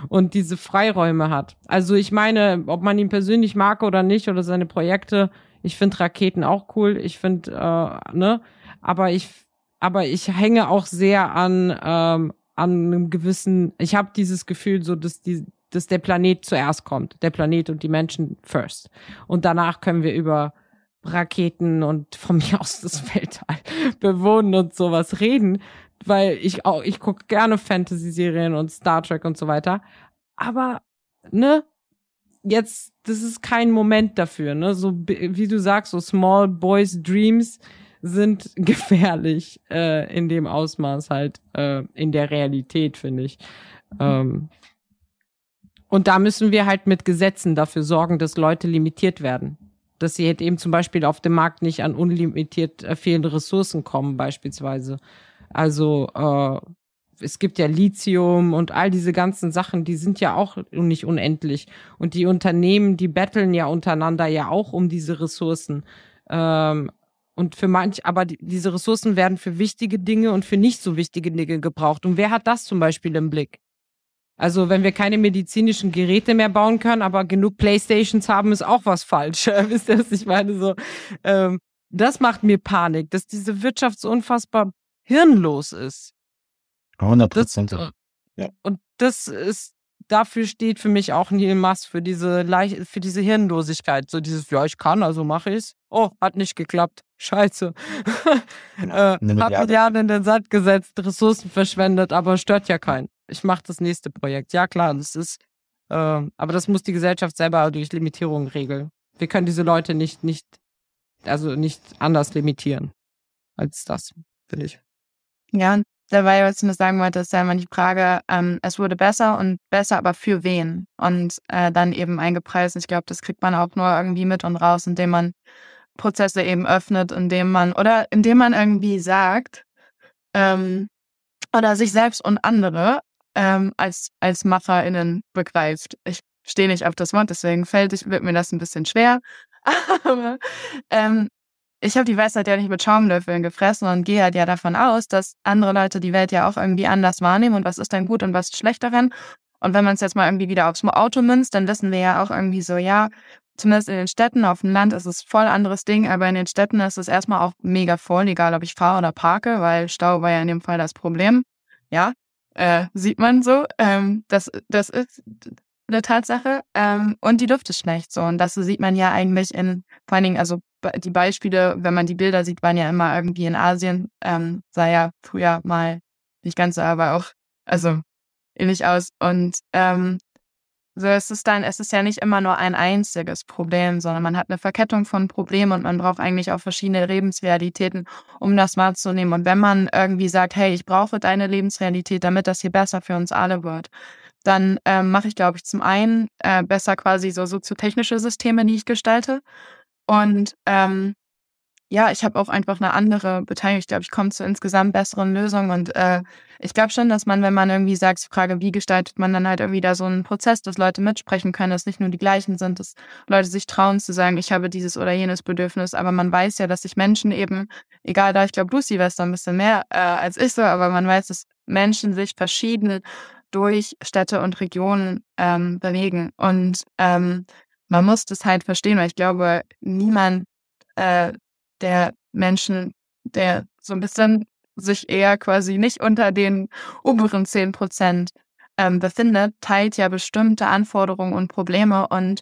und diese Freiräume hat. Also ich meine, ob man ihn persönlich mag oder nicht oder seine Projekte, ich finde Raketen auch cool. Ich finde, äh, ne, aber ich, aber ich hänge auch sehr an ähm, an einem gewissen. Ich habe dieses Gefühl, so dass die, dass der Planet zuerst kommt, der Planet und die Menschen first, und danach können wir über Raketen und von mir aus das [LAUGHS] Weltall bewohnen und sowas reden, weil ich auch, ich gucke gerne Fantasy-Serien und Star Trek und so weiter. Aber, ne, jetzt, das ist kein Moment dafür, ne? So wie du sagst, so Small Boys Dreams sind [LAUGHS] gefährlich äh, in dem Ausmaß halt äh, in der Realität, finde ich. Ähm, und da müssen wir halt mit Gesetzen dafür sorgen, dass Leute limitiert werden dass sie halt eben zum Beispiel auf dem Markt nicht an unlimitiert äh, fehlende Ressourcen kommen, beispielsweise. Also äh, es gibt ja Lithium und all diese ganzen Sachen, die sind ja auch nicht unendlich. Und die Unternehmen, die betteln ja untereinander ja auch um diese Ressourcen. Ähm, und für manch, aber die, diese Ressourcen werden für wichtige Dinge und für nicht so wichtige Dinge gebraucht. Und wer hat das zum Beispiel im Blick? Also wenn wir keine medizinischen Geräte mehr bauen können, aber genug Playstations haben, ist auch was falsch. [LAUGHS] Wisst ihr, was ich meine? So, ähm, das macht mir Panik, dass diese Wirtschaft so unfassbar hirnlos ist. 100 Prozent. Ja. Und das ist, dafür steht für mich auch Neil Musk, für diese, Leicht für diese Hirnlosigkeit. So dieses, ja, ich kann, also mache ich's. Oh, hat nicht geklappt. Scheiße. [LAUGHS] Genau. äh, Milliarde. Milliarden in den Sand gesetzt, Ressourcen verschwendet, aber stört ja keinen. Ich mache das nächste Projekt. Ja, klar, das ist, äh, aber das muss die Gesellschaft selber durch Limitierung regeln. Wir können diese Leute nicht, nicht, also nicht anders limitieren als das, finde ich. Ja, und dabei, was ich nur sagen wollte, ist ja immer die Frage, ähm, es wurde besser und besser, aber für wen? Und äh, dann eben eingepreist. Ich glaube, das kriegt man auch nur irgendwie mit und raus, indem man Prozesse eben öffnet, indem man, oder indem man irgendwie sagt, ähm, oder sich selbst und andere ähm, als, als MacherInnen begreift. Ich stehe nicht auf das Wort, deswegen fällt ich, wird mir das ein bisschen schwer. [LAUGHS] Aber ähm, ich habe die Weisheit ja nicht mit Schaumlöffeln gefressen und gehe halt ja davon aus, dass andere Leute die Welt ja auch irgendwie anders wahrnehmen und was ist denn gut und was ist schlecht daran. Und wenn man es jetzt mal irgendwie wieder aufs Auto münzt, dann wissen wir ja auch irgendwie so, ja, zumindest in den Städten, auf dem Land ist es voll anderes Ding, aber in den Städten ist es erstmal auch mega voll, egal ob ich fahre oder parke, weil Stau war ja in dem Fall das Problem. Ja, äh, sieht man so. Ähm, das, das ist eine Tatsache. Ähm, und die Luft ist schlecht so. Und das sieht man ja eigentlich in, vor allen Dingen, also die Beispiele, wenn man die Bilder sieht, waren ja immer irgendwie in Asien. Ähm, sah ja früher mal nicht ganz so, aber auch, also ähnlich aus. Und ähm, so es ist dann, es ist ja nicht immer nur ein einziges Problem, sondern man hat eine Verkettung von Problemen und man braucht eigentlich auch verschiedene Lebensrealitäten, um das wahrzunehmen. Und wenn man irgendwie sagt, hey, ich brauche deine Lebensrealität, damit das hier besser für uns alle wird, dann ähm, mache ich, glaube ich, zum einen äh, besser quasi so soziotechnische Systeme, die ich gestalte. Und ähm, ja, ich habe auch einfach eine andere Beteiligung. Ich glaube, ich komme zu insgesamt besseren Lösungen. Und äh, ich glaube schon, dass man, wenn man irgendwie sagt, die Frage, wie gestaltet man dann halt irgendwie da so einen Prozess, dass Leute mitsprechen können, dass nicht nur die gleichen sind, dass Leute sich trauen zu sagen, ich habe dieses oder jenes Bedürfnis. Aber man weiß ja, dass sich Menschen eben, egal da, ich glaube, Lucy weiß da ein bisschen mehr äh, als ich so, aber man weiß, dass Menschen sich verschieden durch Städte und Regionen ähm, bewegen. Und ähm, man muss das halt verstehen, weil ich glaube, niemand äh, der Menschen, der so ein bisschen sich eher quasi nicht unter den oberen 10 Prozent ähm, befindet, teilt ja bestimmte Anforderungen und Probleme. Und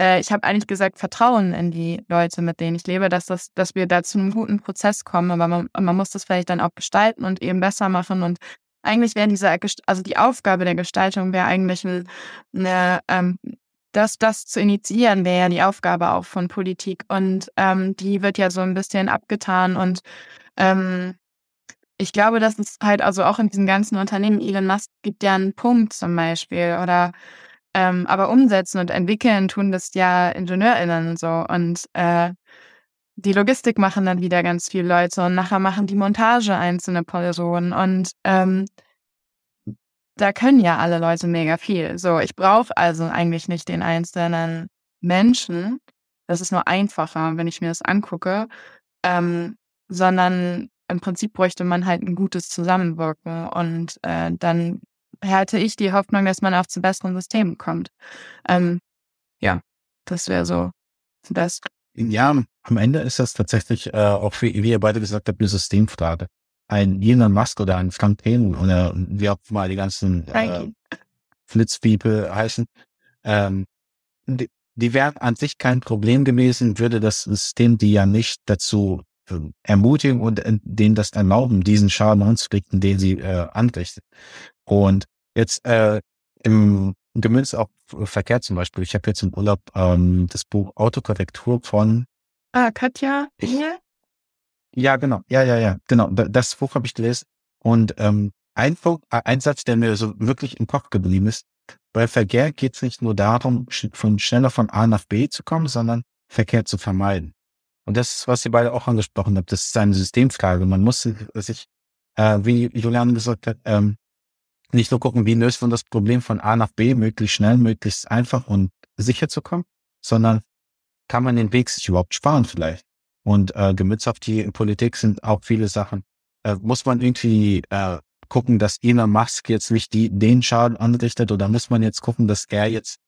äh, ich habe eigentlich gesagt, Vertrauen in die Leute, mit denen ich lebe, dass, das, dass wir da zu einem guten Prozess kommen. Aber man, man muss das vielleicht dann auch gestalten und eben besser machen. Und eigentlich wäre diese, also die Aufgabe der Gestaltung wäre eigentlich ein- eine, ähm, das, das zu initiieren, wäre ja die Aufgabe auch von Politik. Und ähm, die wird ja so ein bisschen abgetan. Und ähm, ich glaube, dass es halt also auch in diesen ganzen Unternehmen, Elon Musk gibt ja einen Punkt zum Beispiel. Oder ähm, aber umsetzen und entwickeln tun das ja IngenieurInnen so. Und äh, die Logistik machen dann wieder ganz viele Leute und nachher machen die Montage einzelne Personen. Und ähm, da können ja alle Leute mega viel. So, ich brauche also eigentlich nicht den einzelnen Menschen. Das ist nur einfacher, wenn ich mir das angucke. Ähm, sondern im Prinzip bräuchte man halt ein gutes Zusammenwirken. Und äh, dann hätte ich die Hoffnung, dass man auch zu besseren Systemen kommt. Ähm, ja, das wäre so das. Ja, am Ende ist das tatsächlich äh, auch, wie, wie ihr beide gesagt habt, eine Systemfrage. Ein Elon Musk oder ein Frank Thelen oder wie auch mal die ganzen äh. Flitzpiepe heißen, ähm, die, die wären an sich kein Problem gewesen, würde das System die ja nicht dazu äh, ermutigen und äh, denen das erlauben, diesen Schaden anzurichten, den sie äh, anrichten. Und jetzt äh, im Gemünzt auf Verkehr zum Beispiel. Ich habe jetzt im Urlaub ähm, das Buch Autokorrektur von Ah, Katja Ich-? Ja, genau. Ja, ja, ja. Genau. Da- Das Buch habe ich gelesen. Und ähm, ein, Punkt, äh, ein Satz, der mir so wirklich im Kopf geblieben ist. Bei Verkehr geht es nicht nur darum, von schneller von A nach B zu kommen, sondern Verkehr zu vermeiden. Und das ist, was ihr beide auch angesprochen habt. Das ist eine Systemfrage. Man muss sich äh, wie Julian gesagt hat, ähm, nicht nur gucken, wie löst man das Problem von A nach B möglichst schnell, möglichst einfach und sicher zu kommen, sondern kann man den Weg sich überhaupt sparen vielleicht? Und äh, gemützt auf die Politik sind auch viele Sachen. Äh, muss man irgendwie äh, gucken, dass Elon Musk jetzt nicht die, den Schaden anrichtet oder muss man jetzt gucken, dass er jetzt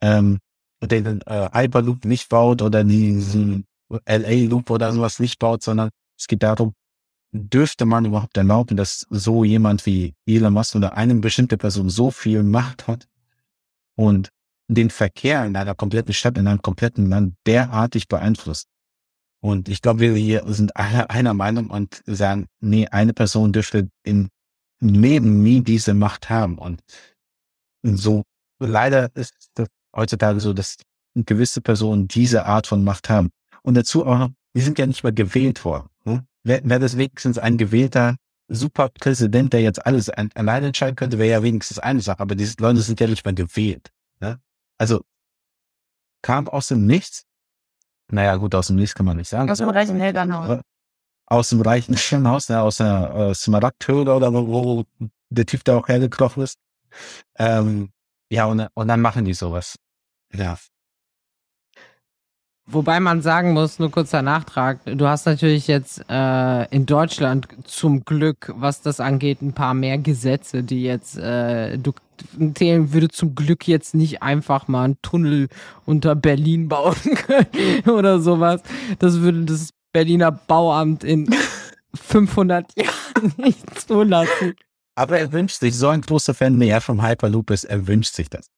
ähm, den äh, Hyperloop nicht baut oder diesen LA-Loop oder sowas nicht baut, sondern es geht darum, dürfte man überhaupt erlauben, dass so jemand wie Elon Musk oder eine bestimmte Person so viel Macht hat, und den Verkehr in einer kompletten Stadt, in einem kompletten Land derartig beeinflusst. Und ich glaube, wir hier sind alle einer Meinung und sagen, nee, eine Person dürfte im Leben nie diese Macht haben. Und so leider ist das heutzutage so, dass gewisse Personen diese Art von Macht haben. Und dazu auch noch, wir sind ja nicht mal gewählt worden. Ne? Wäre wär das wenigstens ein gewählter Superpräsident, der jetzt alles alleine entscheiden könnte, wäre ja wenigstens eine Sache. Aber diese Leute sind ja nicht mal gewählt. Ne? Also kam aus dem Nichts. Naja, gut, aus dem Nichts kann man nicht sagen. Aus dem reichen Elternhaus. Aus dem reichen Elternhaus, ne, aus der äh, Smaragdhöhle oder wo, wo der Typ da auch hergekrochen ist. Ähm, ja, und, und dann machen die sowas. Ja. Wobei man sagen muss, nur kurzer Nachtrag, du hast natürlich jetzt äh, in Deutschland zum Glück, was das angeht, ein paar mehr Gesetze, die jetzt, äh, du Thelen würde zum Glück jetzt nicht einfach mal einen Tunnel unter Berlin bauen [LAUGHS] können oder sowas. Das würde das Berliner Bauamt in [LAUGHS] 500 Jahren nicht zulassen. Aber er wünscht sich, so ein großer Fan, wie er vom Hyperloop ist, er wünscht sich das.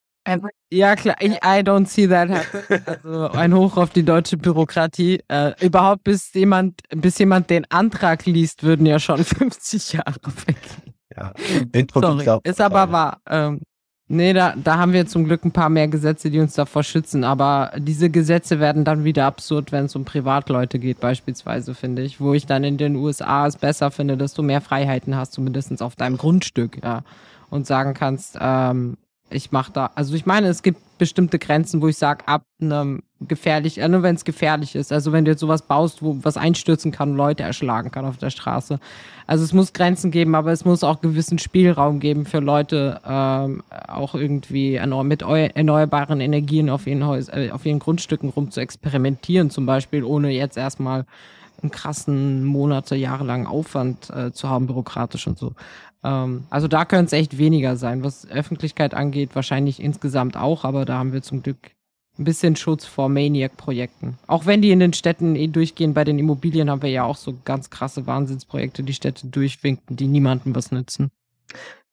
Ja, klar, ich, I don't see that happen. Also ein Hoch auf die deutsche Bürokratie. Äh, überhaupt bis jemand, bis jemand den Antrag liest, würden ja schon [LAUGHS] 50 Jahre vergehen. Ja, Sorry, glaub, ist aber wahr. Ähm, nee, da, da haben wir zum Glück ein paar mehr Gesetze, die uns davor schützen. Aber diese Gesetze werden dann wieder absurd, wenn es um Privatleute geht, beispielsweise, finde ich. Wo ich dann in den USA es besser finde, dass du mehr Freiheiten hast, zumindest auf deinem Grundstück, ja. Und sagen kannst, ähm, ich mache da, also ich meine, es gibt bestimmte Grenzen, wo ich sage, ab einem gefährlich, äh, nur wenn es gefährlich ist. Also wenn du jetzt sowas baust, wo was einstürzen kann, Leute erschlagen kann auf der Straße. Also es muss Grenzen geben, aber es muss auch gewissen Spielraum geben für Leute, ähm, auch irgendwie mit erneuerbaren Energien auf ihren, Häus äh, auf ihren Grundstücken rum zu experimentieren, zum Beispiel, ohne jetzt erstmal einen krassen Monate, jahrelangen Aufwand äh, zu haben, bürokratisch und so. Ähm, also da könnte es echt weniger sein. Was Öffentlichkeit angeht, wahrscheinlich insgesamt auch, aber da haben wir zum Glück ein bisschen Schutz vor Maniac-Projekten. Auch wenn die in den Städten eh durchgehen, bei den Immobilien haben wir ja auch so ganz krasse Wahnsinnsprojekte, die Städte durchwinken, die niemandem was nützen.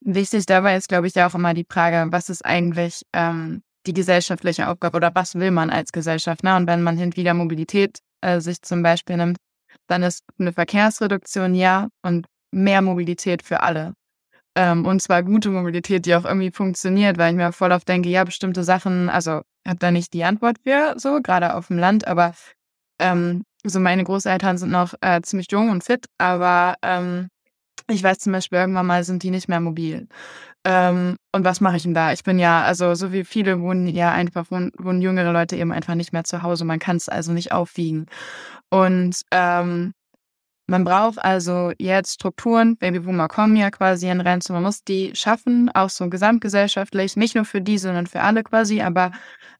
Wichtig dabei ist, glaube ich, ja auch immer die Frage, was ist eigentlich ähm, die gesellschaftliche Aufgabe oder was will man als Gesellschaft? Ne? Und wenn man hin wieder Mobilität äh, sich zum Beispiel nimmt, dann ist eine Verkehrsreduktion ja und mehr Mobilität für alle. Ähm, und zwar gute Mobilität, die auch irgendwie funktioniert, weil ich mir voll oft denke, ja, bestimmte Sachen, also habe da nicht die Antwort für, so, gerade auf dem Land, aber ähm, so meine Großeltern sind noch äh, ziemlich jung und fit, aber ähm, ich weiß zum Beispiel, irgendwann mal sind die nicht mehr mobil. Ähm, und was mache ich denn da? Ich bin ja, also so wie viele wohnen ja einfach, wohnen, wohnen jüngere Leute eben einfach nicht mehr zu Hause. Man kann es also nicht aufwiegen. Und ähm, man braucht also jetzt Strukturen, Babyboomer kommen ja quasi in Rente, man muss die schaffen, auch so gesamtgesellschaftlich, nicht nur für die, sondern für alle quasi, aber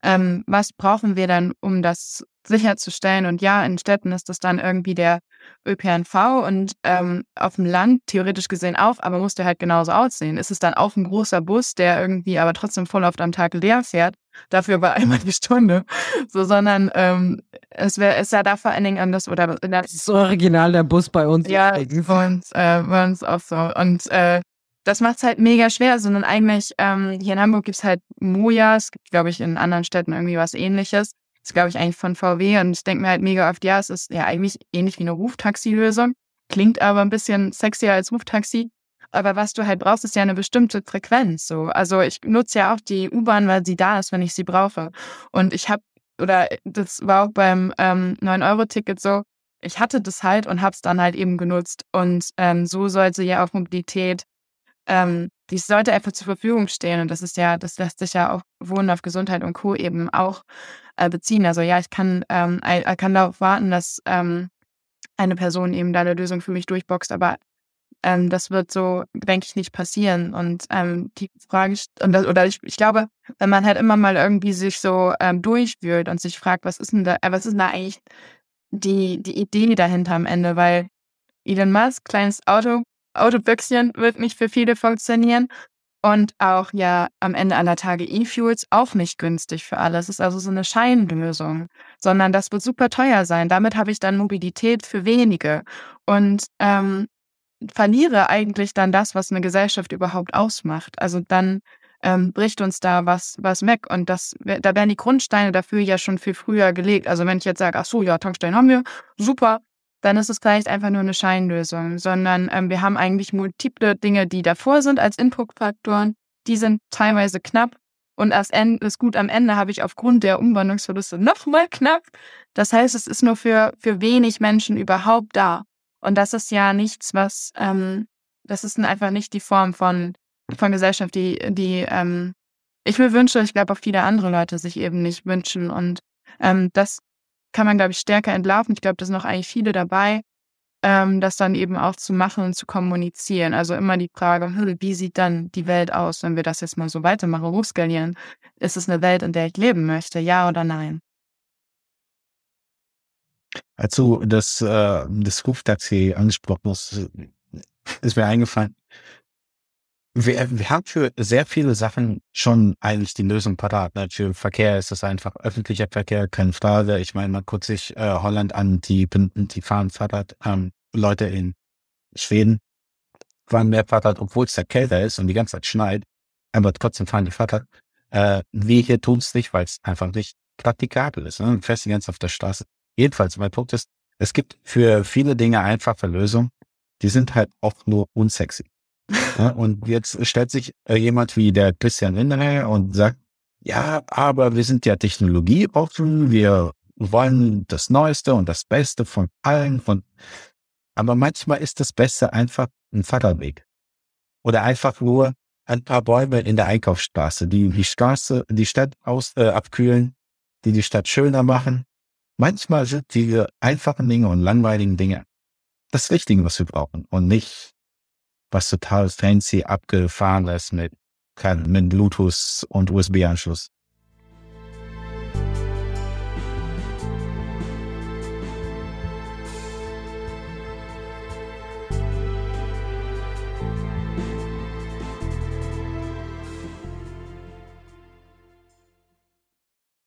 ähm, was brauchen wir dann, um das sicherzustellen? Und ja, in Städten ist das dann irgendwie der ÖPNV und ähm, auf dem Land theoretisch gesehen auch, aber muss der halt genauso aussehen. Ist es dann auch ein großer Bus, der irgendwie aber trotzdem voll oft am Tag leer fährt, dafür aber [LAUGHS] einmal die Stunde, so, sondern ähm, es wäre, es ja da vor allen Dingen anders oder das ist so original der Bus bei uns. Ja, bei uns, äh, bei uns auch so und äh, das macht es halt mega schwer, sondern eigentlich ähm, hier in Hamburg gibt's halt Moja, es gibt, glaube ich, in anderen Städten irgendwie was ähnliches. Das glaube ich eigentlich von VW und ich denke mir halt mega oft, ja, es ist ja eigentlich ähnlich wie eine Ruftaxi-Lösung, klingt aber ein bisschen sexier als Ruftaxi. Aber was du halt brauchst, ist ja eine bestimmte Frequenz. So. Also ich nutze ja auch die U-Bahn, weil sie da ist, wenn ich sie brauche. Und ich habe, oder das war auch beim ähm, 9-Euro-Ticket so, ich hatte das halt und habe es dann halt eben genutzt. Und ähm, so sollte ja auch Mobilität, ähm, die sollte einfach zur Verfügung stehen. Und das ist ja, das lässt sich ja auf Wohnen, auf Gesundheit und Co. eben auch äh, beziehen. Also ja, ich kann, ähm, ich kann darauf warten, dass ähm, eine Person eben da eine Lösung für mich durchboxt, aber ähm, das wird so, denke ich, nicht passieren. Und ähm, die Frage, und das, oder ich, ich glaube, wenn man halt immer mal irgendwie sich so ähm, durchwühlt und sich fragt, was ist denn da, äh, was ist denn da eigentlich die, die Idee dahinter am Ende, weil Elon Musk, kleines Auto, Autobüchschen wird nicht für viele funktionieren. Und auch ja am Ende aller Tage E-Fuels auch nicht günstig für alle. Es ist also so eine Scheinlösung, sondern das wird super teuer sein. Damit habe ich dann Mobilität für wenige. Und ähm, verliere eigentlich dann das, was eine Gesellschaft überhaupt ausmacht. Also dann ähm, bricht uns da was, was weg. Und das, da werden die Grundsteine dafür ja schon viel früher gelegt. Also wenn ich jetzt sage, ach so, ja, Tankstellen haben wir, super, dann ist es vielleicht einfach nur eine Scheinlösung, sondern ähm, wir haben eigentlich multiple Dinge, die davor sind als Inputfaktoren. Die sind teilweise knapp und das, Ende, das Gut am Ende habe ich aufgrund der Umwandlungsverluste nochmal knapp. Das heißt, es ist nur für, für wenig Menschen überhaupt da. Und das ist ja nichts, was, ähm, das ist einfach nicht die Form von von Gesellschaft, die, die ähm, ich mir wünsche, ich glaube auch viele andere Leute sich eben nicht wünschen. Und ähm, das kann man, glaube ich, stärker entlarven. Ich glaube, da sind noch eigentlich viele dabei, ähm, das dann eben auch zu machen und zu kommunizieren. Also immer die Frage, hm, wie sieht dann die Welt aus, wenn wir das jetzt mal so weitermachen, hochskalieren? Ist es eine Welt, in der ich leben möchte, ja oder nein? Als du das, äh, das Ruftaxi angesprochen hast, ist mir eingefallen, wir, wir haben für sehr viele Sachen schon eigentlich die Lösung parat. Ne? Für Verkehr ist es einfach öffentlicher Verkehr, keine Frage. Ich meine, man guckt sich äh, Holland an, die, die fahren Fahrrad. Ähm, Leute in Schweden fahren mehr Fahrrad, obwohl es da kälter ist und die ganze Zeit schneit. Aber trotzdem fahren die Fahrrad. Äh, wir hier tun es nicht, weil es einfach nicht praktikabel ist. Ne? Fährst die ganze auf der Straße. Jedenfalls, mein Punkt ist, es gibt für viele Dinge einfache Lösungen. Die sind halt auch nur unsexy. Ja, und jetzt stellt sich äh, jemand wie der Christian Lindner und sagt, ja, aber wir sind ja Technologie offen, wir wollen das Neueste und das Beste von allen. Von, aber manchmal ist das Beste einfach ein Fahrradweg. Oder einfach nur ein paar Bäume in der Einkaufsstraße, die die Straße, die Stadt aus, äh, abkühlen, die die Stadt schöner machen. Manchmal sind die einfachen Dinge und langweiligen Dinge das Richtige, was wir brauchen und nicht was total fancy abgefahren ist mit, mit Bluetooth und USB-Anschluss.